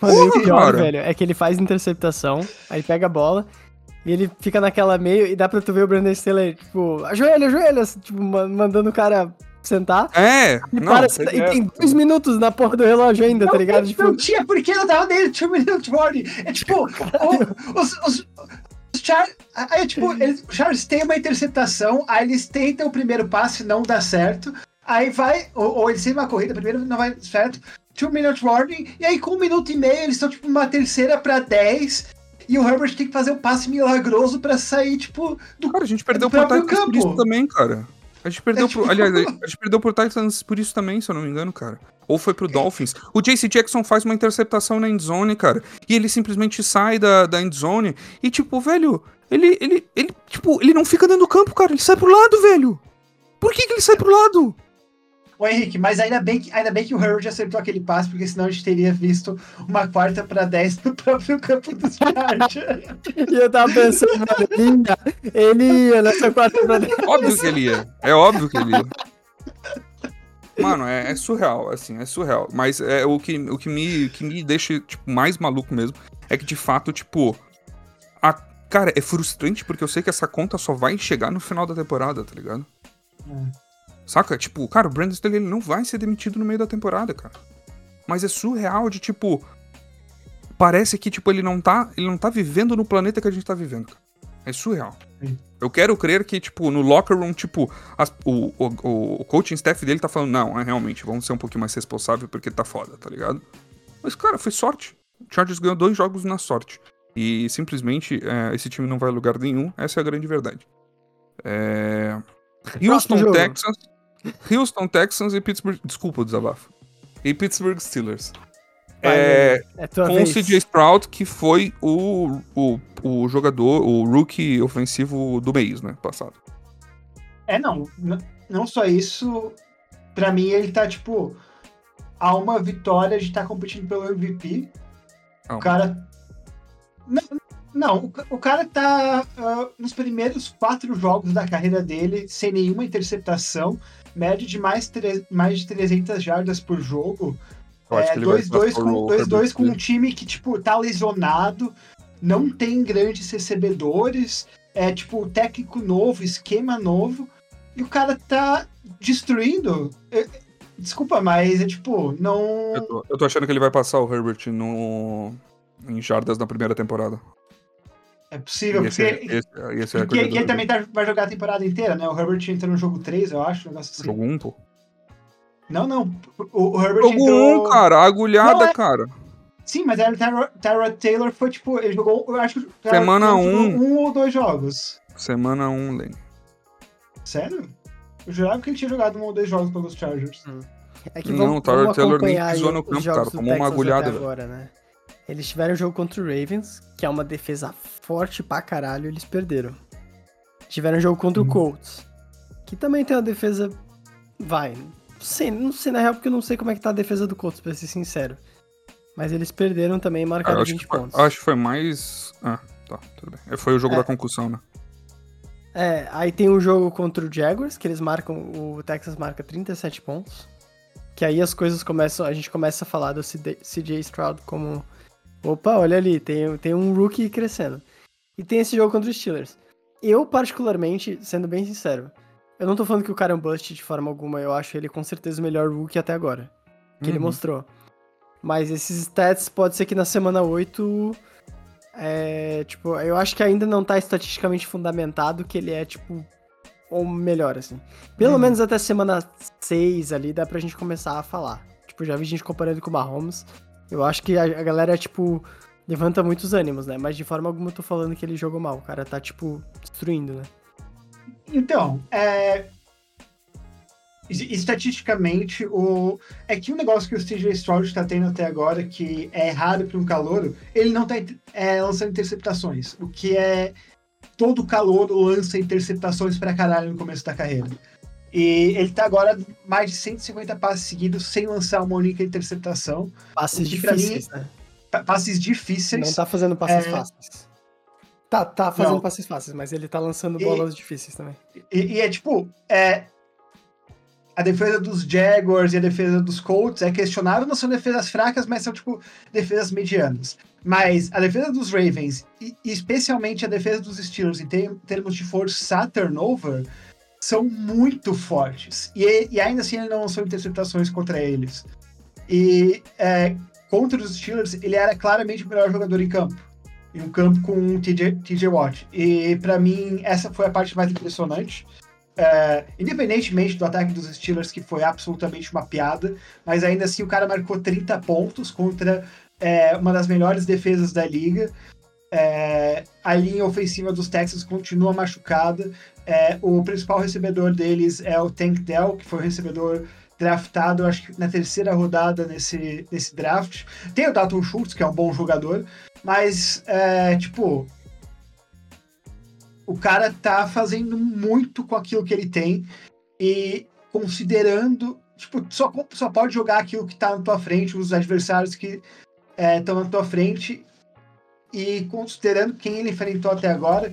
Mano, Porra, o pior, cara. velho, é que ele faz interceptação, aí pega a bola, e ele fica naquela meio, e dá pra tu ver o Brandon Stiller, tipo, ajoelha, ajoelha, tipo, mandando o cara sentar. É, e, não, para, e tem dois minutos na porra do relógio ainda, tá não, tá ligado? Tipo... Não tinha, porque não tava dele, two minute warning. É tipo, o, os, os, os Char... Aí, tipo, eles, os Charles têm uma interceptação, aí eles tentam o primeiro passe, não dá certo. Aí vai, ou, ou eles têm uma corrida, primeiro não vai certo, two minute warning, e aí com um minuto e meio eles estão, tipo, uma terceira pra dez. E o Herbert tem que fazer um passe milagroso para sair, tipo, do Cara, a gente perdeu pro Titans campo. por isso também, cara. A gente perdeu é, tipo... pro. Aliás, a gente perdeu pro Titans por isso também, se eu não me engano, cara. Ou foi pro Dolphins. O JC Jackson faz uma interceptação na endzone, cara. E ele simplesmente sai da, da endzone. E, tipo, velho, ele, ele, ele, tipo, ele não fica dentro do campo, cara. Ele sai pro lado, velho. Por que, que ele sai pro lado? Ô Henrique, mas ainda bem, que, ainda bem que o Herbert acertou aquele passe, porque senão a gente teria visto uma quarta para 10 no próprio campo dos Chargers. e eu tava pensando, mano, ele ia nessa quarta para 10. Óbvio que ele ia. É óbvio que ele ia. Mano, é, é, surreal, assim, é surreal. Mas é o que, o que, me, que me deixa, tipo, mais maluco mesmo é que, de fato, tipo, a, cara, é frustrante porque eu sei que essa conta só vai chegar no final da temporada, tá ligado? Hum. Saca? Tipo, cara, o Brandon Staley ele não vai ser demitido no meio da temporada, cara. Mas é surreal de, tipo. Parece que, tipo, ele não tá. Ele não tá vivendo no planeta que a gente tá vivendo, cara. É surreal. Sim. Eu quero crer que, tipo, no locker room, tipo, as, o, o, o coaching staff dele tá falando, não, é realmente, vamos ser um pouquinho mais responsável porque tá foda, tá ligado? Mas, cara, foi sorte. O Chargers ganhou dois jogos na sorte. E simplesmente é, esse time não vai a lugar nenhum. Essa é a grande verdade. É... Houston Texans. Houston Texans e Pittsburgh. Desculpa o desabafo. E Pittsburgh Steelers. é, é com vez. o CJ Sprout, que foi o, o, o jogador, o rookie ofensivo do mês, né? Passado. É, não. Não só isso. Pra mim, ele tá, tipo, a uma vitória de estar tá competindo pelo MVP. Oh. O cara. Não, não o, o cara tá uh, nos primeiros quatro jogos da carreira dele sem nenhuma interceptação média de mais, mais de 300 jardas por jogo. 2-2 é, com, dois, dois com um time que, tipo, tá lesionado, não tem grandes recebedores, é, tipo, técnico novo, esquema novo, e o cara tá destruindo. É, desculpa, mas é tipo, não. Eu tô, eu tô achando que ele vai passar o Herbert no, em jardas na primeira temporada. É possível, porque, esse, esse é porque ele também tá, vai jogar a temporada inteira, né? O Herbert entra no jogo 3, eu acho, um negócio assim. Jogo 1, pô. Não, não. O, o Herbert jogo entrou... 1, cara, agulhada, não, é... cara. Sim, mas a Tyra Taylor foi, tipo, ele jogou, eu acho que... Semana 1. Um. um ou dois jogos. Semana 1, um, Len. Sério? Eu jurava que ele tinha jogado um ou dois jogos pelos Chargers. Hum. É que não, o Tyra Taylor nem pisou no campo, cara. Tomou uma agulhada. Agora, né? Eles tiveram um jogo contra o Ravens, que é uma defesa forte pra caralho, eles perderam. Tiveram um jogo contra hum. o Colts, que também tem uma defesa. Vai. Não sei, não sei na real, porque eu não sei como é que tá a defesa do Colts, pra ser sincero. Mas eles perderam também e marcaram ah, 20 foi, pontos. Acho que foi mais. Ah, tá, tudo bem. Foi o jogo é. da concussão, né? É, aí tem o um jogo contra o Jaguars, que eles marcam. O Texas marca 37 pontos. Que aí as coisas começam. A gente começa a falar do CJ Stroud como Opa, olha ali, tem, tem um rookie crescendo. E tem esse jogo contra os Steelers. Eu, particularmente, sendo bem sincero, eu não tô falando que o cara é um bust de forma alguma, eu acho ele com certeza o melhor rookie até agora. Que uhum. ele mostrou. Mas esses stats pode ser que na semana 8. É, tipo, eu acho que ainda não tá estatisticamente fundamentado que ele é, tipo, ou melhor, assim. Pelo uhum. menos até semana 6 ali dá pra gente começar a falar. Tipo, já vi gente comparando com o Mahomes. Eu acho que a, a galera, tipo, levanta muitos ânimos, né? Mas de forma alguma eu tô falando que ele jogou mal. O cara tá, tipo, destruindo, né? Então, é... Estatisticamente, o... é que o negócio que o CJ Stroud está tendo até agora, que é raro para um calouro, ele não está é, lançando interceptações. O que é. Todo calouro lança interceptações para caralho no começo da carreira. E ele tá agora mais de 150 passes seguidos sem lançar uma única interceptação. Passes difíceis, mim, né? Passes difíceis. Não tá fazendo passes é... fáceis. Tá, tá fazendo Não. passes fáceis, mas ele tá lançando bolas e, difíceis também. E, e, é tipo, é, a defesa dos Jaguars e a defesa dos Colts é questionável, não são defesas fracas, mas são, tipo, defesas medianas. Mas a defesa dos Ravens, e especialmente a defesa dos Steelers, em termos de forçar turnover, são muito fortes. E, e ainda assim, não são interceptações contra eles. E é, contra os Steelers, ele era claramente o melhor jogador em campo. Em um campo com um TJ, TJ Watt. E para mim, essa foi a parte mais impressionante. É, independentemente do ataque dos Steelers, que foi absolutamente uma piada, mas ainda assim o cara marcou 30 pontos contra é, uma das melhores defesas da liga. É, a linha ofensiva dos Texans continua machucada. É, o principal recebedor deles é o Tank Dell, que foi o recebedor draftado, acho que na terceira rodada nesse, nesse draft. Tem o Dalton Schultz, que é um bom jogador, mas, é, tipo, o cara tá fazendo muito com aquilo que ele tem e considerando, tipo, só, só pode jogar aquilo que tá na tua frente, os adversários que estão é, na tua frente e considerando quem ele enfrentou até agora,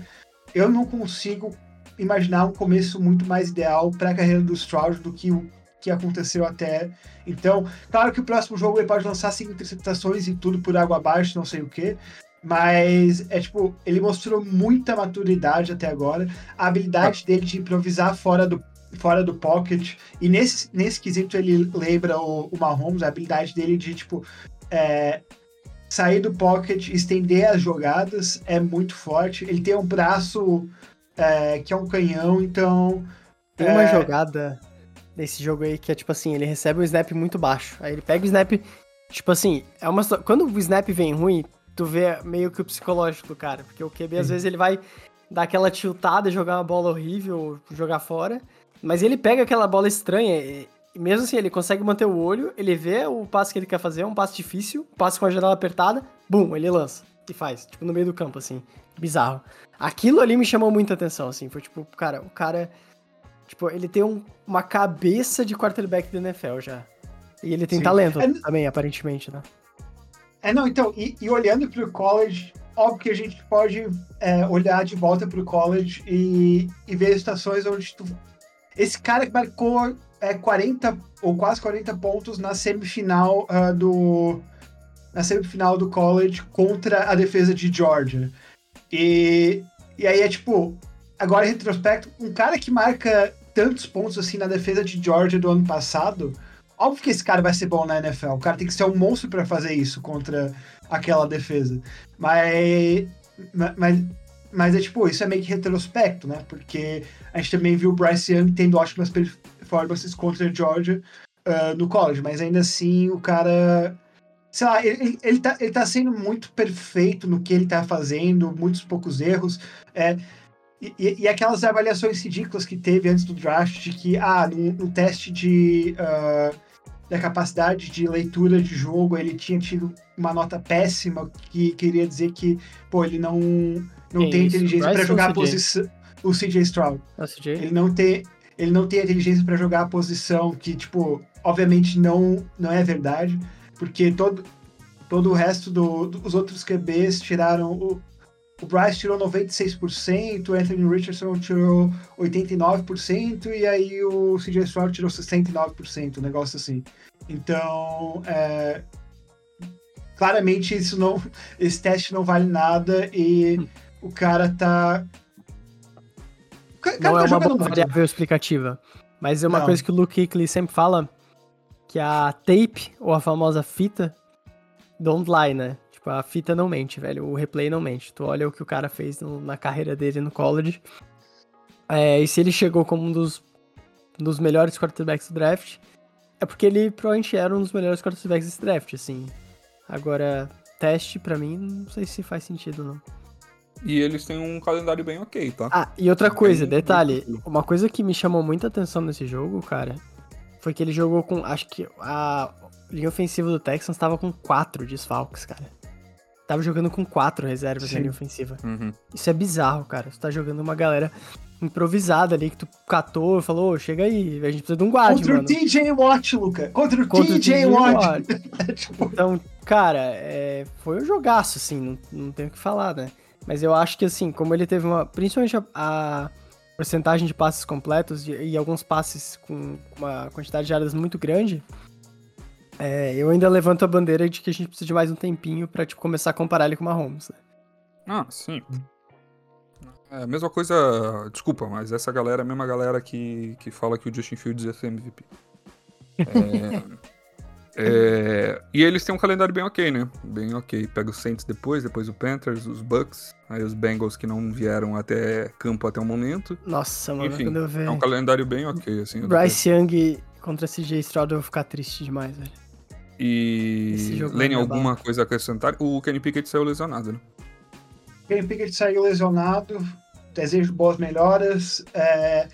eu não consigo imaginar um começo muito mais ideal para a carreira do Stroud do que o que aconteceu até então. Claro que o próximo jogo ele pode lançar cinco interceptações e tudo por água abaixo, não sei o que. Mas é tipo, ele mostrou muita maturidade até agora, a habilidade dele de improvisar fora do, fora do pocket. E nesse, nesse quesito ele lembra o, o Mahomes, a habilidade dele de, tipo, é, sair do pocket, estender as jogadas é muito forte. Ele tem um braço é, que é um canhão, então. Tem uma é... jogada nesse jogo aí que é tipo assim, ele recebe o snap muito baixo. Aí ele pega o snap, tipo assim, é uma quando o snap vem ruim, tu vê meio que o psicológico do cara, porque o QB Sim. às vezes ele vai dar aquela tiltada, jogar uma bola horrível, jogar fora, mas ele pega aquela bola estranha mesmo assim ele consegue manter o olho, ele vê o passe que ele quer fazer, é um passe difícil, um passe com a janela apertada, bum, ele lança e faz, tipo no meio do campo assim, bizarro. Aquilo ali me chamou muita atenção, assim. Foi tipo, cara, o cara. Tipo, ele tem um, uma cabeça de quarterback da NFL já. E ele tem Sim. talento é, também, aparentemente, né? É, não, então, e, e olhando pro college, óbvio que a gente pode é, olhar de volta pro college e, e ver situações onde tu. Esse cara marcou é, 40 ou quase 40 pontos na semifinal uh, do. Na semifinal do college contra a defesa de Georgia. E, e aí é tipo, agora em retrospecto, um cara que marca tantos pontos assim na defesa de Georgia do ano passado, óbvio que esse cara vai ser bom na NFL. O cara tem que ser um monstro para fazer isso contra aquela defesa. Mas, mas, mas é tipo, isso é meio que retrospecto, né? Porque a gente também viu o Bryce Young tendo ótimas performances contra Georgia uh, no college, mas ainda assim o cara sei lá, ele, ele, tá, ele tá sendo muito perfeito no que ele tá fazendo, muitos poucos erros. É, e, e, aquelas avaliações ridículas que teve antes do draft, de que, ah, no, no teste de. Uh, da capacidade de leitura de jogo, ele tinha tido uma nota péssima, que queria dizer que, pô, ele não, não tem isso? inteligência para jogar a posição. O CJ Stroud. O CJ? Ele não tem. Ele não tem a inteligência para jogar a posição que, tipo, obviamente não, não é verdade porque todo, todo o resto dos do, outros QBs tiraram. O, o Bryce tirou 96%, o Anthony Richardson tirou 89%, e aí o CJ Stroud tirou 69%, um negócio assim. Então, é, claramente isso não, esse teste não vale nada e o cara tá. Cara não tá é uma variável explicativa. Mas é uma não. coisa que o Luke Kuechly sempre fala, que a tape, ou a famosa fita, don't lie, né? Tipo, a fita não mente, velho. O replay não mente. Tu olha o que o cara fez no, na carreira dele no college. É, e se ele chegou como um dos, um dos melhores quarterbacks do draft, é porque ele provavelmente era um dos melhores quarterbacks desse draft, assim. Agora, teste, para mim, não sei se faz sentido, não. E eles têm um calendário bem ok, tá? Ah, e outra coisa, detalhe, uma coisa que me chamou muita atenção nesse jogo, cara, foi que ele jogou com. Acho que a linha ofensiva do Texans tava com quatro desfalques, cara. Tava jogando com quatro reservas Sim. na linha ofensiva. Uhum. Isso é bizarro, cara. Você tá jogando uma galera. improvisada ali que tu catou, falou, oh, chega aí, a gente precisa de um guarda, Contra mano. o TJ Watt, Luca. Contra o Contra TJ Watt. Tipo, então, cara, é, foi um jogaço, assim, não, não tenho o que falar, né? Mas eu acho que, assim, como ele teve uma. Principalmente a, a porcentagem de passes completos e, e, alguns passes com uma quantidade de áreas muito grande, é, eu ainda levanto a bandeira de que a gente precisa de mais um tempinho pra tipo, começar a comparar ele com o Mahomes. Né? Ah, sim. É a mesma coisa. Desculpa, mas essa galera é a mesma galera que, que fala que o Justin Fields ia ser MVP. É, é, e eles têm um calendário bem ok, né? Bem ok. Pega os Saints depois, depois o Panthers, os Bucks, aí os Bengals que não vieram até campo até o momento. Nossa, mano, Enfim, quando eu ver. É um calendário bem ok, assim. Bryce Young contra CJ Stroud eu vou ficar triste demais, velho. E. Lenny, alguma coisa a acrescentar? O Kenny Pickett saiu lesionado, né? Kenny Pickett saiu lesionado. Desejo boas melhoras. É...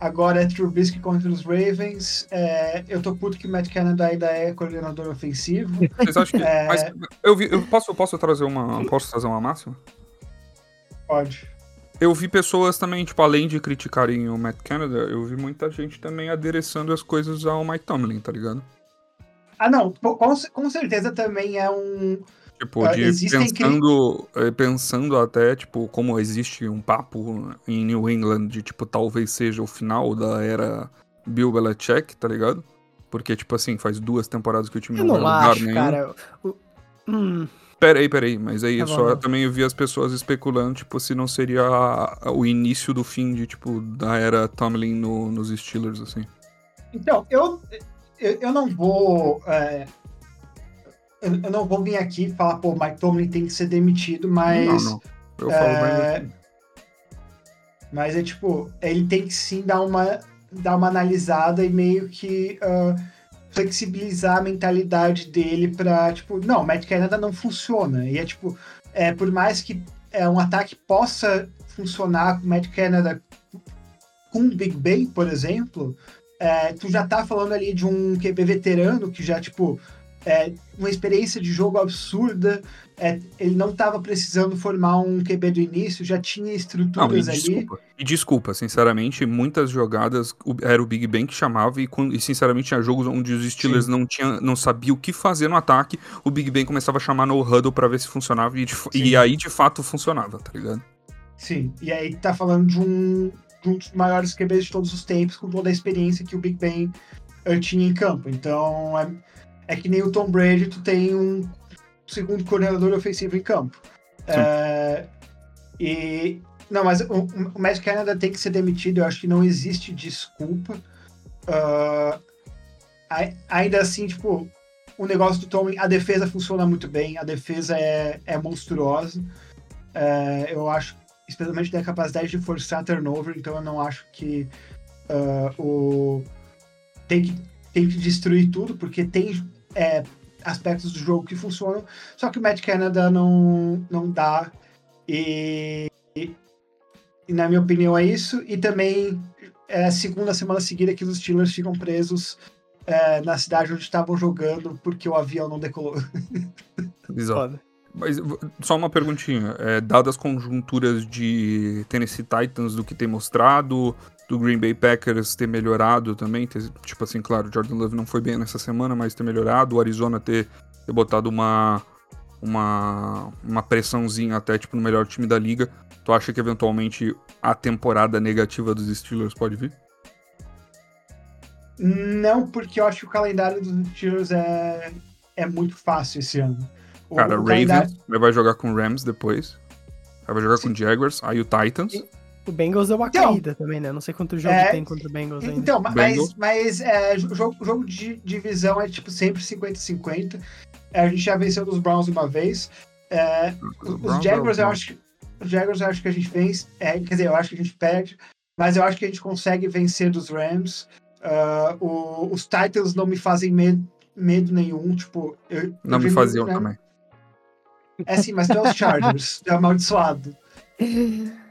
Agora é Trubisky contra os Ravens. É... Eu tô puto que o Matt Canada ainda é coordenador ofensivo. Vocês acham que. é... Mas eu, vi, eu posso, posso trazer uma. Posso trazer uma máxima? Pode. Eu vi pessoas também, tipo, além de criticarem o Matt Canada, eu vi muita gente também adereçando as coisas ao Mike Tomlin, tá ligado? Ah, não, com, com certeza também é um. Tipo, de pensando, cri... pensando até, tipo, como existe um papo em New England de, tipo, talvez seja o final da era Bill Belichick, tá ligado? Porque, tipo assim, faz duas temporadas que o time eu não, não vai acho, lugar nenhum. Cara, hum. Peraí, peraí, mas aí tá só bom. também eu vi as pessoas especulando, tipo, se não seria o início do fim de, tipo, da era Tomlin no, nos Steelers, assim. Então, eu, eu, eu não vou. É, eu, eu, não vou vir aqui falar, pô, Mike Tomlin tem que ser demitido, mas. Não, não. Eu falo é, Mas é tipo, ele tem que sim dar uma, dar uma analisada e meio que uh, flexibilizar a mentalidade dele pra, tipo, não, o Matt Canada não funciona. E é tipo, é, por mais que é, um ataque possa funcionar com o Matt Canada com o Big Ben, por exemplo, é, tu já tá falando ali de um QB veterano que já, tipo, é, uma experiência de jogo absurda. É, ele não estava precisando formar um QB do início, já tinha estruturas não, e ali. Desculpa, e desculpa, sinceramente, muitas jogadas era o Big Ben que chamava e, e sinceramente tinha jogos onde os Steelers não, tinha, não sabiam o que fazer no ataque, o Big Ben começava a chamar no huddle para ver se funcionava e, e aí de fato funcionava, tá ligado? Sim, e aí tá falando de um, um dos maiores QBs de todos os tempos, com toda a experiência que o Big Ben uh, tinha em campo. Então, é, é, que nem o Tom Brady, tu tem um segundo coordenador ofensivo em campo. É, e não, mas o, o Matt Canada tem que ser demitido. Eu acho que não existe desculpa. Uh, ainda assim, tipo, o negócio do Tom, a defesa funciona muito bem. A defesa é, é monstruosa. É, eu acho especialmente tem a capacidade de forçar turnover, então eu não acho que uh, o tem que tem que destruir tudo, porque tem é, aspectos do jogo que funcionam, só que o Matt Canada não, não dá, e, e, e na minha opinião é isso, e também é a segunda semana seguida que os Steelers ficam presos é, na cidade onde estavam jogando porque o avião não decolou. Exato. Mas só uma perguntinha. É, dadas as conjunturas de Tennessee Titans do que tem mostrado, do Green Bay Packers ter melhorado também, ter, tipo assim, claro, Jordan Love não foi bem nessa semana, mas ter melhorado, o Arizona ter, ter botado uma, uma, uma pressãozinha até, tipo, no melhor time da liga, tu acha que eventualmente a temporada negativa dos Steelers pode vir? Não, porque eu acho que o calendário dos Steelers é, é muito fácil esse ano. Cara, o Ravens calendário... vai jogar com Rams depois. Vai jogar Sim. com Jaguars, aí o Titans. O Bengals deu uma então, caída também, né? Não sei quanto jogo é, tem contra o Bengals ainda. Então, mas, mas é, jogo, jogo de divisão é tipo sempre 50-50. É, a gente já venceu dos Browns uma vez. É, os, os Jaguars, eu acho que. Os Jaguars eu acho que a gente vence. É, quer dizer, eu acho que a gente perde. Mas eu acho que a gente consegue vencer dos Rams. Uh, o, os Titans não me fazem medo, medo nenhum. Tipo, eu, não eu me faziam né? também. É sim, mas tu é os Chargers, é amaldiçoado.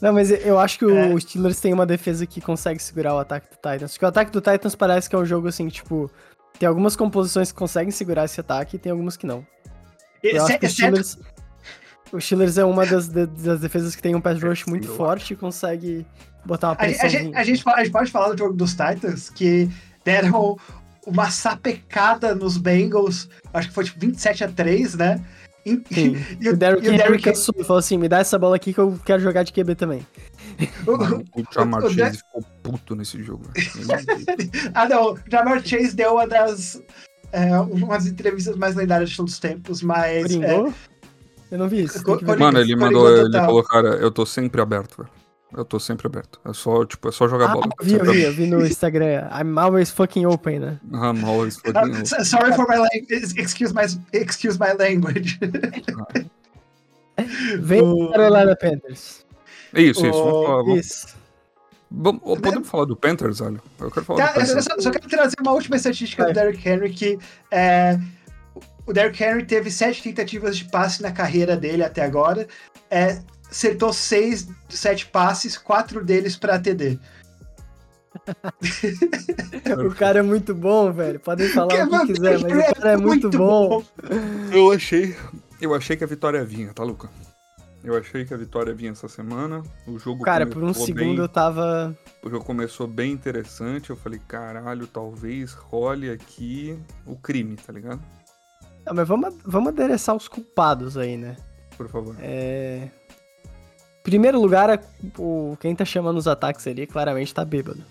Não, mas eu acho que é. o Steelers tem uma defesa que consegue segurar o ataque do Titans. Porque o ataque do Titans parece que é um jogo assim, tipo, tem algumas composições que conseguem segurar esse ataque e tem algumas que não. Eu acho que o Steelers. O Steelers é uma das, das defesas que tem um pass rush muito forte e consegue botar uma pressão. A, gente, a, gente, a gente pode falar do jogo dos Titans, que deram uma sapecada nos Bengals, acho que foi tipo 27 a 3, né? E, e, o Derrick Henry cansou e falou assim: me dá essa bola aqui que eu quero jogar de QB também. O, o Jamar Chase Der... ficou puto nesse jogo. ah, não. O Jamar Chase deu uma das. É, umas entrevistas mais lendárias de todos os tempos, mas. É... Eu não vi isso. Mano, ele mandou. Ele falou, cara, eu tô sempre aberto, velho. Eu tô sempre aberto. É só, tipo, é só jogar ah, bola. Vi, eu vi, eu vi no Instagram. I'm always fucking open, né? I'm always fucking uh, open. Sorry for my language. Excuse my, excuse my language. Vem o... Carolina Panthers. Isso, isso. Vamos falar, vamos... isso. Bom, podemos falar do Panthers, olha? Eu quero falar tá, do Panthers. Eu só, só, quero trazer uma última estatística Vai. do Derrick Henry, que é, o Derrick Henry teve sete tentativas de passe na carreira dele até agora. É, acertou seis de sete passes, quatro deles para TD. o cara é muito bom, velho. Podem falar que, o que quiser, mas o cara é muito, muito bom. bom. Eu achei, eu achei que a vitória vinha, tá, Luca? Eu achei que a vitória vinha essa semana. O jogo Cara, por um segundo bem, eu tava. O jogo começou bem interessante. Eu falei, caralho, talvez role aqui o crime, tá ligado? Não, mas vamos, vamos adereçar os culpados aí, né? Por favor. É. Primeiro lugar, o, quem tá chamando os ataques ali claramente tá bêbado.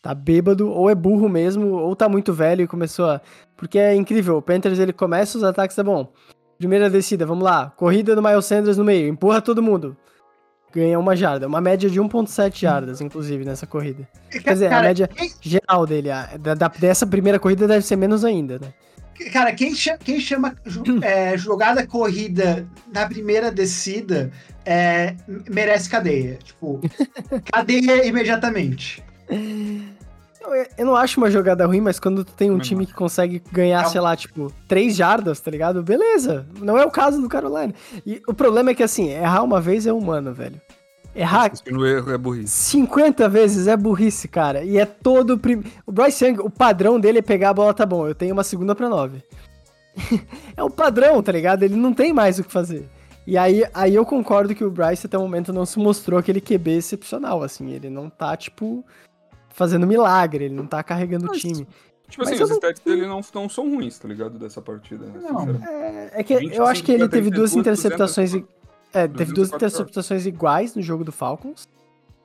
Tá bêbado, ou é burro mesmo, ou tá muito velho e começou a. Porque é incrível, o Panthers ele começa os ataques, tá bom. Primeira descida, vamos lá. Corrida do Miles Sanders no meio, empurra todo mundo. Ganha uma jarda, uma média de 1.7 jardas, inclusive, nessa corrida. Quer dizer, a média geral dele, a, da, dessa primeira corrida deve ser menos ainda, né? Cara, quem chama, quem chama é, jogada corrida na primeira descida é, merece cadeia. Tipo, cadeia imediatamente. Eu, não acho uma jogada ruim, mas quando tu tem um time que consegue ganhar, sei lá, tipo, três jardas, tá ligado? Beleza. Não é o caso do Carolina. E o problema é que, assim, errar uma vez é humano, velho. Errar. No erro é burrice. 50 vezes é burrice, cara. E é todo. Prim... O Bryce Young, o padrão dele é pegar a bola, tá bom, eu tenho uma segunda pra nove. é o padrão, tá ligado? Ele não tem mais o que fazer. E aí, aí eu concordo que o Bryce até o momento não se mostrou aquele QB excepcional, assim. Ele não tá, tipo, fazendo milagre, ele não tá carregando o time. Tipo assim, os stats dele não, não são ruins, tá ligado? Dessa partida. Não, é, é, que eu acho que ele teve duas interceptações. E... É, teve duas interceptações iguais no jogo do Falcons.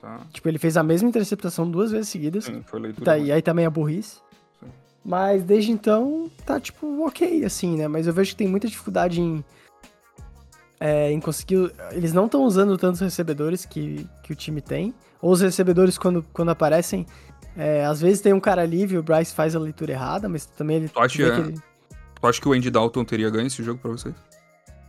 Tá. Tipo, ele fez a mesma interceptação duas vezes seguidas. Sim, foi leitura. Tá, e aí também é burrice. Sim. Mas desde então, tá, tipo, ok, assim, né? Mas eu vejo que tem muita dificuldade em. É, em conseguir. Eles não estão usando tantos recebedores que, que o time tem. Ou os recebedores, quando, quando aparecem, é, às vezes tem um cara livre, o Bryce faz a leitura errada, mas também ele. Tu acha, que, ele... tu acha que o Andy Dalton teria ganho esse jogo pra vocês?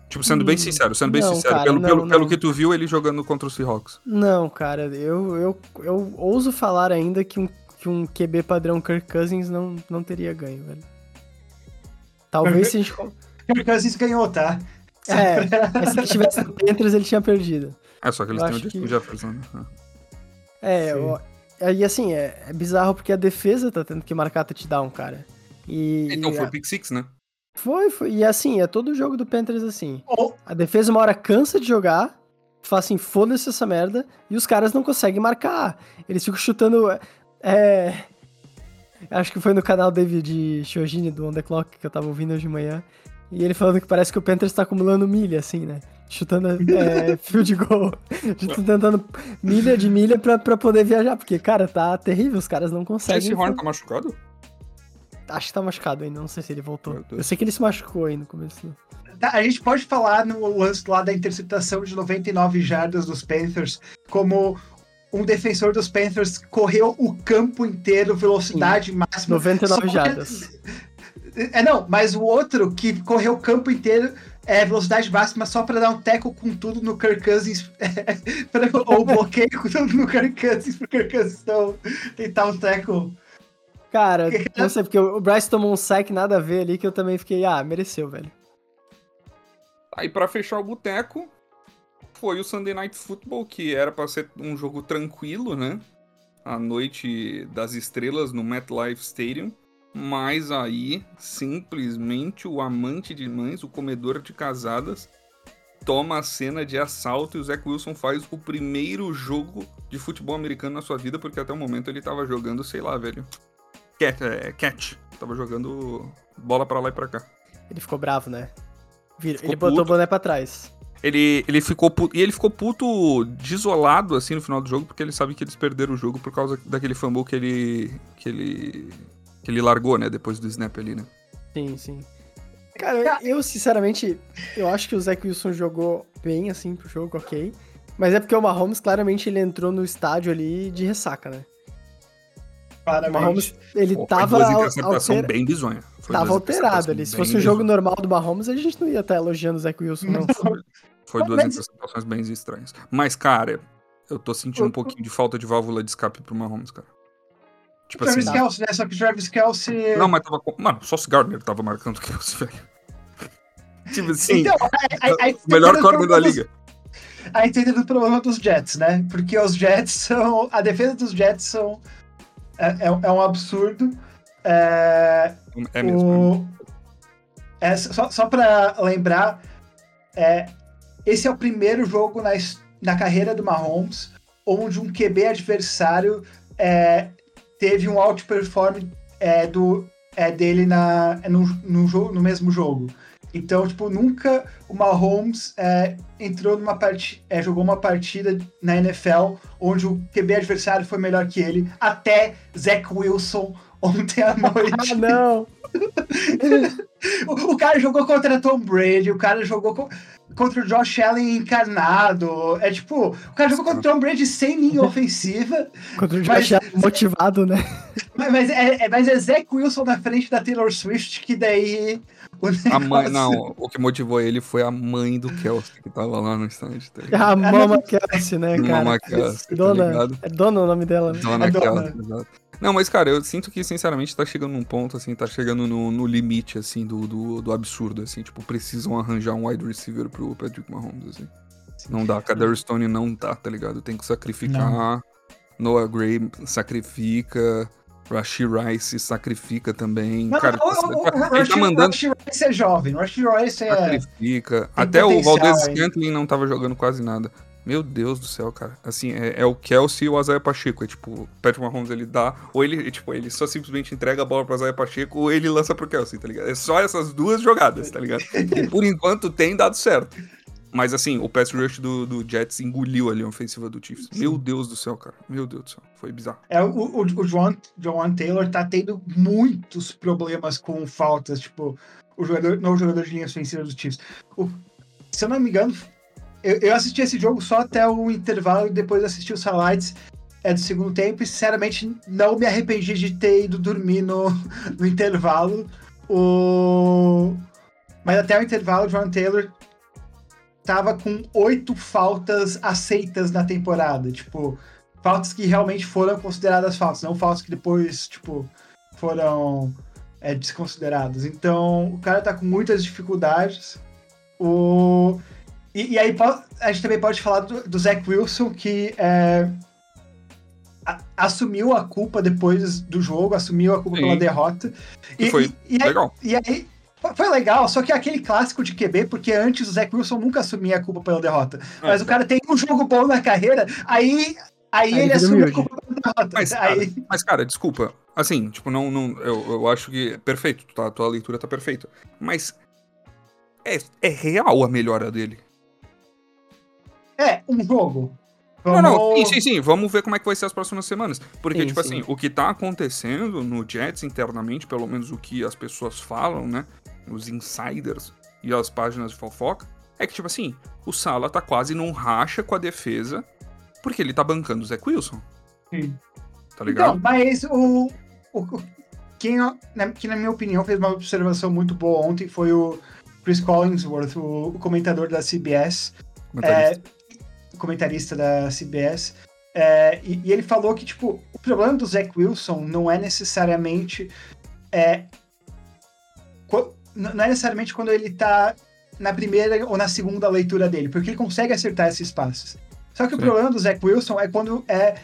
Tipo, sendo bem hum, sincero, sendo bem não, sincero, cara, pelo, não, pelo, não. pelo que tu viu ele jogando contra os Seahawks. Não, cara, eu, eu, eu ouso falar ainda que um, que um QB padrão Kirk Cousins não, não teria ganho, velho. Talvez se a gente. Kirk Cousins ganhou, tá? É, mas se ele tivesse no Panthers, ele tinha perdido. É, só que eles eu têm o Justin que... Jefferson, né? É, eu, e assim, é, é, bizarro porque a defesa tá tendo que marcar touchdown, cara. E, então e foi a... pick six, né? Foi, foi. E assim, é todo jogo do Panthers assim. Oh. A defesa uma hora cansa de jogar, fala assim, foda-se essa merda, e os caras não conseguem marcar. Eles ficam chutando. É. Acho que foi no canal David Shojini do On The Clock que eu tava ouvindo hoje de manhã. E ele falando que parece que o Panthers tá acumulando milha, assim, né? Chutando é, field goal. tentando milha de milha pra, pra poder viajar. Porque, cara, tá terrível, os caras não conseguem. Esse Horn tá machucado? Acho que tá machucado ainda, não sei se ele voltou. Eu sei que ele se machucou aí no começo. Tá, a gente pode falar no lance lá da interceptação de 99 jardas dos Panthers como um defensor dos Panthers correu o campo inteiro, velocidade Sim. máxima. 99 jardas. É, não, mas o outro que correu o campo inteiro é velocidade máxima só para dar um teco com tudo no Kirk Cousins, é, pra, ou bloqueio com tudo no Kirk Cousins, pro Kirk Cousins então, tentar um teco Cara, não sei, porque o Bryce tomou um sack nada a ver ali que eu também fiquei, ah, mereceu, velho. Aí para fechar o boteco, foi o Sunday Night Football, que era para ser um jogo tranquilo, né? A noite das estrelas no MetLife Stadium. Mas aí, simplesmente, o amante de mães, o comedor de casadas, toma a cena de assalto e o Zach Wilson faz o primeiro jogo de futebol americano na sua vida, porque até o momento ele tava jogando, sei lá, velho. Cat, é, catch. Tava jogando bola pra lá e pra cá. Ele ficou bravo, né? Vira- Ficou ele botou puto. o boné pra trás. Ele, ele ficou puto, e ele ficou puto desolado assim no final do jogo, porque ele sabe que eles perderam o jogo por causa daquele fumble que ele que ele que ele largou, né, depois do snap ali, né? Sim, sim. Cara, eu sinceramente, eu acho que o Zach Wilson jogou bem, assim, pro jogo, ok. Mas é porque o Mahomes, claramente, ele entrou no estádio ali de ressaca, né? O Claramente. Mahomes, ele Pô, foi tava, duas altera- bem bizonha. Foi tava alterado ali. Se fosse um jogo bizonhas. normal do Mahomes, a gente não ia estar elogiando o Zach Wilson, não. Foi duas Mas- interceptações bem estranhas. Mas, cara, eu tô sentindo um O- pouquinho de falta de válvula de escape pro Mahomes, cara. Tipo Travis assim. Kelsey, né? Só que o Travis Kelsey. Não, mas tava com. Mano, só o Gardner tava marcando o Kelsey, velho. Tipo assim, Então, aí, aí, o melhor corner da liga. Aí tem o problema dos Jets, né? Porque os Jets são. A defesa dos Jets são. É, é, é um absurdo. É, É mesmo. o- é, só, só pra lembrar, é, esse é o primeiro jogo na, na carreira do Mahomes onde um QB adversário é, teve um outperform é, do, é, dele na, no, no, jogo, no mesmo jogo. Então, tipo, nunca o Mahomes é, entrou numa partida, jogou uma partida na NFL onde o QB adversário foi melhor que ele, até Zach Wilson ontem à noite. ah, não! O, o cara jogou contra Tom Brady, o cara jogou co- contra o Josh Allen encarnado. É tipo, o cara jogou contra o Tom Brady sem linha ofensiva, Contra o Mas- Josh Allen motivado, né? mas, mas é, é- mas é Zach Wilson na frente da Taylor Swift, que daí. O A mãe, negócio- não, o que motivou ele foi a mãe do Kelsey, que tava lá no estádio. Tá ligado? A Mama Kelsey, né, cara? Mama Kelsey, tá Dona. ligado? é dona o nome dela, né? Dona dona. Kelsey, exato. Não, mas, cara, eu sinto que, sinceramente, tá chegando num ponto, assim, tá chegando no, no limite, assim, do, do, do absurdo, assim. Tipo, precisam arranjar um wide receiver pro Patrick Mahomes, assim. Não dá, Kader Stone não dá, tá ligado? Tem que sacrificar. Noah Gray sacrifica. Rashi Rice sacrifica também. Não, cara, o, o, o, o ele Rush, tá mandando. Rush Rice é jovem, Rush Rice é. Sacrifica. Até o Valdez. Scantling não tava jogando quase nada. Meu Deus do céu, cara. Assim, é, é o Kelsey e o Isaiah Pacheco. É tipo, o Patrick Mahomes ele dá, ou ele, tipo, ele só simplesmente entrega a bola pro Isaiah Pacheco, ou ele lança pro Kelsey, tá ligado? É só essas duas jogadas, tá ligado? E por enquanto tem dado certo. Mas assim, o pass rush do, do Jets engoliu ali a ofensiva do Chiefs. Meu Deus do céu, cara. Meu Deus do céu. Foi bizarro. É, o, o, o Joan, Joan Taylor tá tendo muitos problemas com faltas, tipo, o jogador, novo jogador de linha ofensiva dos Chiefs. O- se eu não me engano, eu, eu assisti esse jogo só até o intervalo e depois assisti os highlights é, do segundo tempo e, sinceramente, não me arrependi de ter ido dormir no, no intervalo. O... Mas até o intervalo, o Joan Taylor tava com oito faltas aceitas na temporada. Tipo, faltas que realmente foram consideradas faltas, não faltas que depois, tipo, foram é, desconsideradas. Então, o cara tá com muitas dificuldades. O... E, e aí a gente também pode falar do, do Zach Wilson, que é, a- assumiu a culpa depois do jogo, assumiu a culpa Sim. pela derrota. Que foi e, e aí, Legal. e aí foi- legal, só que é aquele clássico de QB, porque antes o Zach Wilson nunca assumia a culpa pela derrota. Mas É, o cara tem um jogo bom na carreira, aí, aí, Aí ele assume a culpa pela derrota. Mas, cara, aí, Mas, cara, desculpa. Assim, tipo, não. não eu, eu acho que. Perfeito, tá, tua leitura tá perfeita. Mas. É, é real a melhora dele. É, um jogo. Não, não, sim, Vamos- sim, sim. Vamos ver como é que vai ser as próximas semanas. Porque, Sim, tipo sim. assim, o que tá acontecendo no Jets internamente, pelo menos o que as pessoas falam, né? Os insiders e as páginas de fofoca, é que, tipo assim, o Sala tá quase num racha com a defesa, porque ele tá bancando o Zach Wilson. Sim. Tá ligado? Então, mas o, o, quem, na, que, na minha opinião, fez uma observação muito boa ontem foi o Chris Collinsworth, o, o comentador da CBS, Comentarista. O comentarista da CBS. é, e, e ele falou que, tipo, o problema do Zach Wilson não é necessariamente. É, não é necessariamente quando ele tá na primeira ou na segunda leitura dele, porque ele consegue acertar esses passes. Só que o Sim. problema do Zach Wilson é quando é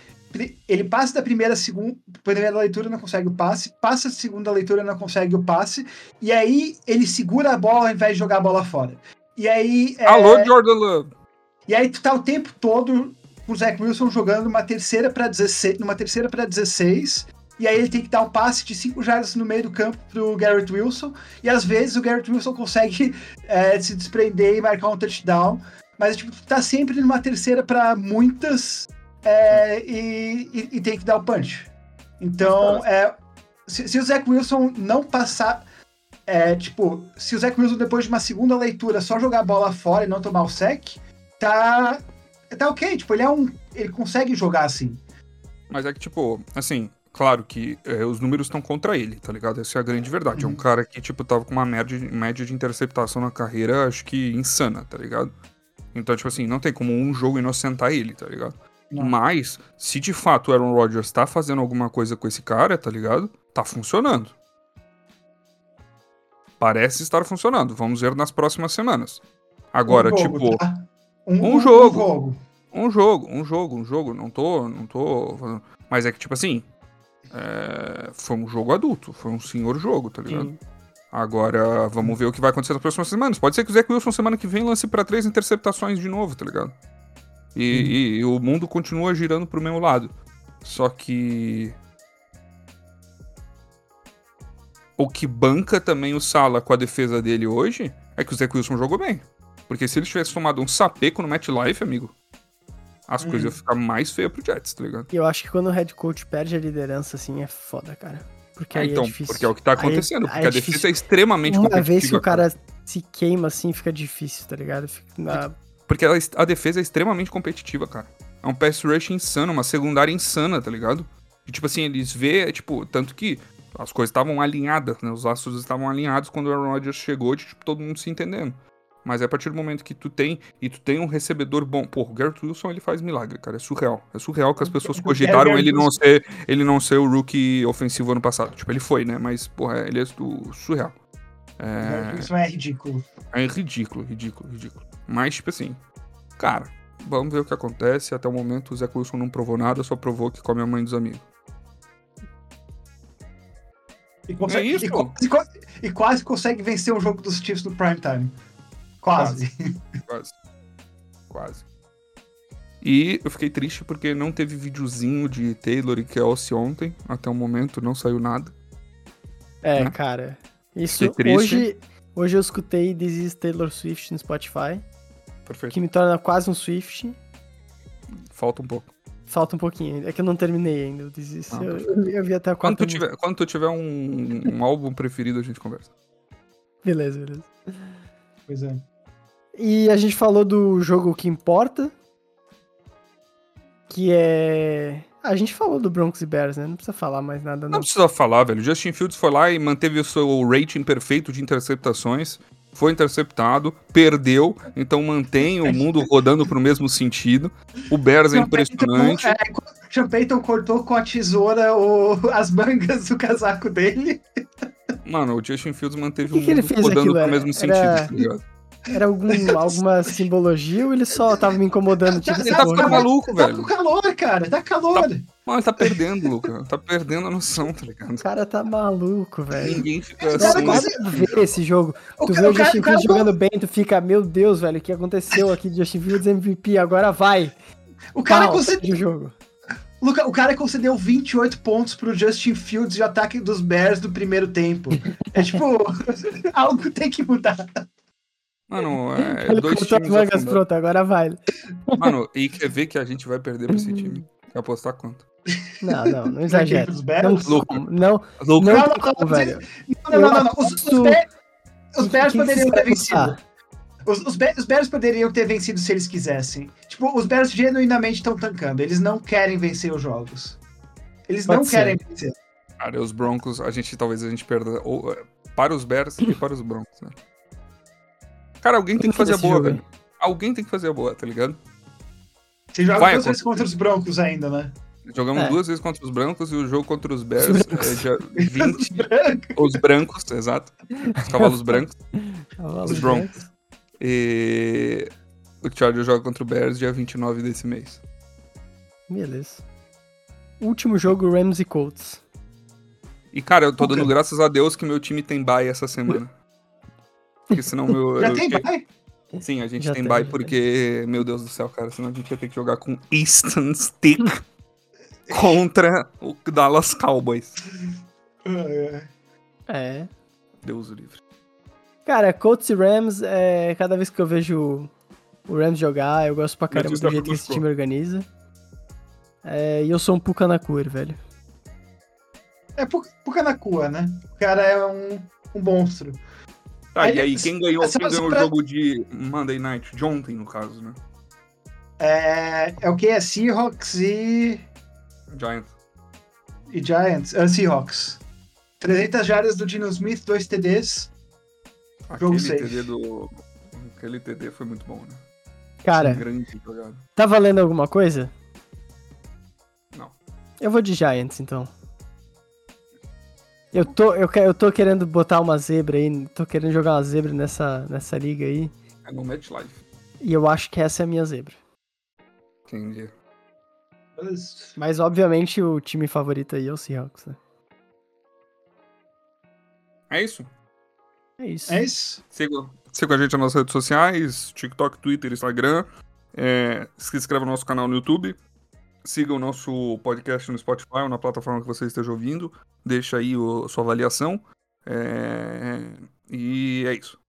ele passa da primeira segunda primeira leitura não consegue o passe, passa da segunda leitura não consegue o passe e aí ele segura a bola ao invés de jogar a bola fora. E aí. é, Alô, Jordan Love. E aí tu tá o tempo todo com o Zach Wilson jogando uma terceira para 16, numa terceira para 16. E aí ele tem que dar um passe de 5 jardas no meio do campo pro Garrett Wilson. E às vezes o Garrett Wilson consegue é, se desprender e marcar um touchdown. Mas tipo, tu tá sempre numa terceira para muitas é, e, e- e tem que dar o punch. Então, é, se, se o Zach Wilson não passar. É, tipo, se o Zach Wilson, depois de uma segunda leitura, só jogar a bola fora e não tomar o sec, tá. Tá ok. Tipo, ele é um. Ele consegue jogar assim. Mas é que, tipo, assim, claro que é, os números estão contra ele, tá ligado? Essa é a grande verdade. É um Uhum. cara que, tipo, tava com uma média, média de interceptação na carreira, acho que insana, tá ligado? Então, tipo assim, não tem como um jogo inocentar ele, tá ligado? Não. Mas, se de fato o Aaron Rodgers tá fazendo alguma coisa com esse cara, tá ligado? Tá funcionando. Parece estar funcionando. Vamos ver nas próximas semanas. Agora, Um tipo, tá? Um jogo. jogo. um jogo, um jogo, um jogo. Não tô, não tô. Mas é que, tipo assim. é, Foi um jogo adulto, foi um senhor jogo, tá ligado? Sim. Agora, vamos ver o que vai acontecer nas próximas semanas. Pode ser que o Zach Wilson semana que vem lance pra três interceptações de novo, tá ligado? E, e- e o mundo continua girando pro mesmo lado. Só que. O que banca também o Sala com a defesa dele hoje é que o Zach Wilson jogou bem. Porque se ele tivesse tomado um sapeco no match life, amigo, as Hum. coisas iam ficar mais feias pro Jets, tá ligado? E eu acho que quando o head coach perde a liderança, assim, é foda, cara. Porque É, aí então, é difícil. porque é o que tá Aí- acontecendo. aí porque é a defesa difícil. é extremamente Uma competitiva. vez que o cara se queima, assim, fica difícil, tá ligado? Fica na- Porque ela- a defesa é extremamente competitiva, cara. É um pass rush insano, uma secundária insana, tá ligado? E, tipo assim, eles vê, tipo, tanto que as coisas estavam alinhadas, né? Os astros estavam alinhados quando o Aaron Rodgers chegou, de tipo, todo mundo se entendendo. Mas é a partir do momento que tu tem, e tu tem um recebedor bom. Porra, o Garrett Wilson, ele faz milagre, cara. É surreal. É surreal que as pessoas O cogitaram ele não ser, ele não ser o rookie ofensivo ano passado. Tipo, ele foi, né? Mas, porra, ele é do- surreal. É... Isso é ridículo. É ridículo, ridículo, ridículo. Mas, tipo assim, cara, vamos ver o que acontece. Até o momento o Zé Wilson não provou nada, só provou que come a mãe dos amigos. E, consegue- É isso? e quase, co- e quase consegue vencer o jogo dos Chiefs no prime time. Quase. Quase. Quase. E eu fiquei triste porque não teve videozinho de Taylor e Kelsey ontem. Até o momento não saiu nada. É, Né? cara. Isso hoje, hoje eu escutei This is Taylor Swift no Spotify, Perfeito. que me torna quase um Swift. Falta um pouco. Falta um pouquinho. É que eu não terminei ainda. o This is. Ah, eu, eu, eu vi até a Quando quarta. tu tiver, quando tu tiver um, um álbum preferido, a gente conversa. Beleza, beleza. Pois é. E a gente falou do jogo que importa. Que é. A gente falou do Broncos e Bears, né? Não precisa falar mais nada, Não não. precisa falar, velho. Justin Fields foi lá e manteve o seu rating perfeito de interceptações. Foi interceptado, perdeu, então mantém o mundo rodando pro mesmo sentido. O Bears é impressionante. é, Sean Payton cortou com a tesoura o- as mangas do casaco dele. Mano, o Justin Fields manteve que o que ele mundo fez rodando aquilo? pro Era- mesmo era- sentido, tá ligado? Era algum, alguma simbologia ou ele só tava me incomodando? Tipo, Ele tá ficando maluco, Tá velho. com calor, cara. Tá calor. Mano, ele tá perdendo, Luca. Tá perdendo a noção, tá ligado? O cara tá maluco, velho. Ninguém fica Cara, assim. Quase ver esse jogo. O Tu ca- vê o cara- Justin cara Fields jogando bem, tu fica, meu Deus, velho, o que aconteceu aqui de Justin Fields MVP? Agora vai. O cara, Pau, concedeu, o jogo. Luca, o cara concedeu 28 pontos pro Justin Fields de ataque dos Bears do primeiro tempo. É tipo, algo tem que mudar. Mano, é Ele dois times mangas, pronto, agora vai. Mano, e quer ver que a gente vai perder pra esse time? Quer apostar quanto? Não, não, não exagera. Não, Bears? Não, Luca, não Não, não, velho. Não, não, não. não. Os, os, Bears, os Bears poderiam ter vencido. Os, os, Be- os Bears poderiam ter vencido se eles quisessem. Tipo, os Bears genuinamente estão tancando. Eles não querem vencer os jogos. Eles Pode não ser. querem vencer. Cara, os Broncos, a gente talvez a gente perda ou, é, para os Bears e para os Broncos, né? Cara, alguém tem que fazer a boa, velho. Alguém tem que fazer a boa, tá ligado? Você joga Vai duas vezes contra os Broncos ainda, né? Jogamos É. duas vezes contra os Brancos e o jogo contra os Bears Os brancos. é dia 20. os brancos, exato. Os cavalos brancos. Os Broncos. E o Chargers joga contra o Bears dia 29 desse mês. Beleza. Último jogo, Rams e Colts. E, cara, eu tô Luca. dando graças a Deus que meu time tem bye essa semana. Porque senão meu. Já eu tem bye? Sim, a gente Já tem tem, bye porque, meu Deus do céu, cara, senão a gente ia ter que jogar com Easton Stick contra o Dallas Cowboys. É. Deus o livre. Cara, Colts e Rams, é, cada vez que eu vejo o Rams jogar, eu gosto pra caramba do isso jeito que esse time organiza. É, e eu sou um Pucanacuer, velho. é Pu- Pucanacua, né? O cara é um, um monstro. Tá, Aí, e aí, quem ganhou, quem ganhou pra- o jogo de Monday Night? De ontem, no caso, né? É, é o que? É Seahawks e, Giants. e Giants. É, Seahawks. 300 jardas do Dino Smith, 2 TDs. Jogo Aquele safe. TD do... Aquele TD foi muito bom, né? Cara, Um grande tá valendo alguma coisa? Não. Eu vou de Giants, então. Eu tô, eu, eu tô querendo botar uma zebra aí, tô querendo jogar uma zebra nessa, nessa liga aí. É no Match Life. E eu acho que essa é a minha zebra. Entendi. Mas- Mas, obviamente, o time favorito aí é o Seahawks, né? É isso. É isso. É isso? Siga, siga a gente nas nossas redes sociais, TikTok, Twitter, Instagram. É, se inscreva no nosso canal no YouTube. Siga o nosso podcast no Spotify ou na plataforma que você esteja ouvindo. Deixa aí o- sua avaliação. É, e é isso.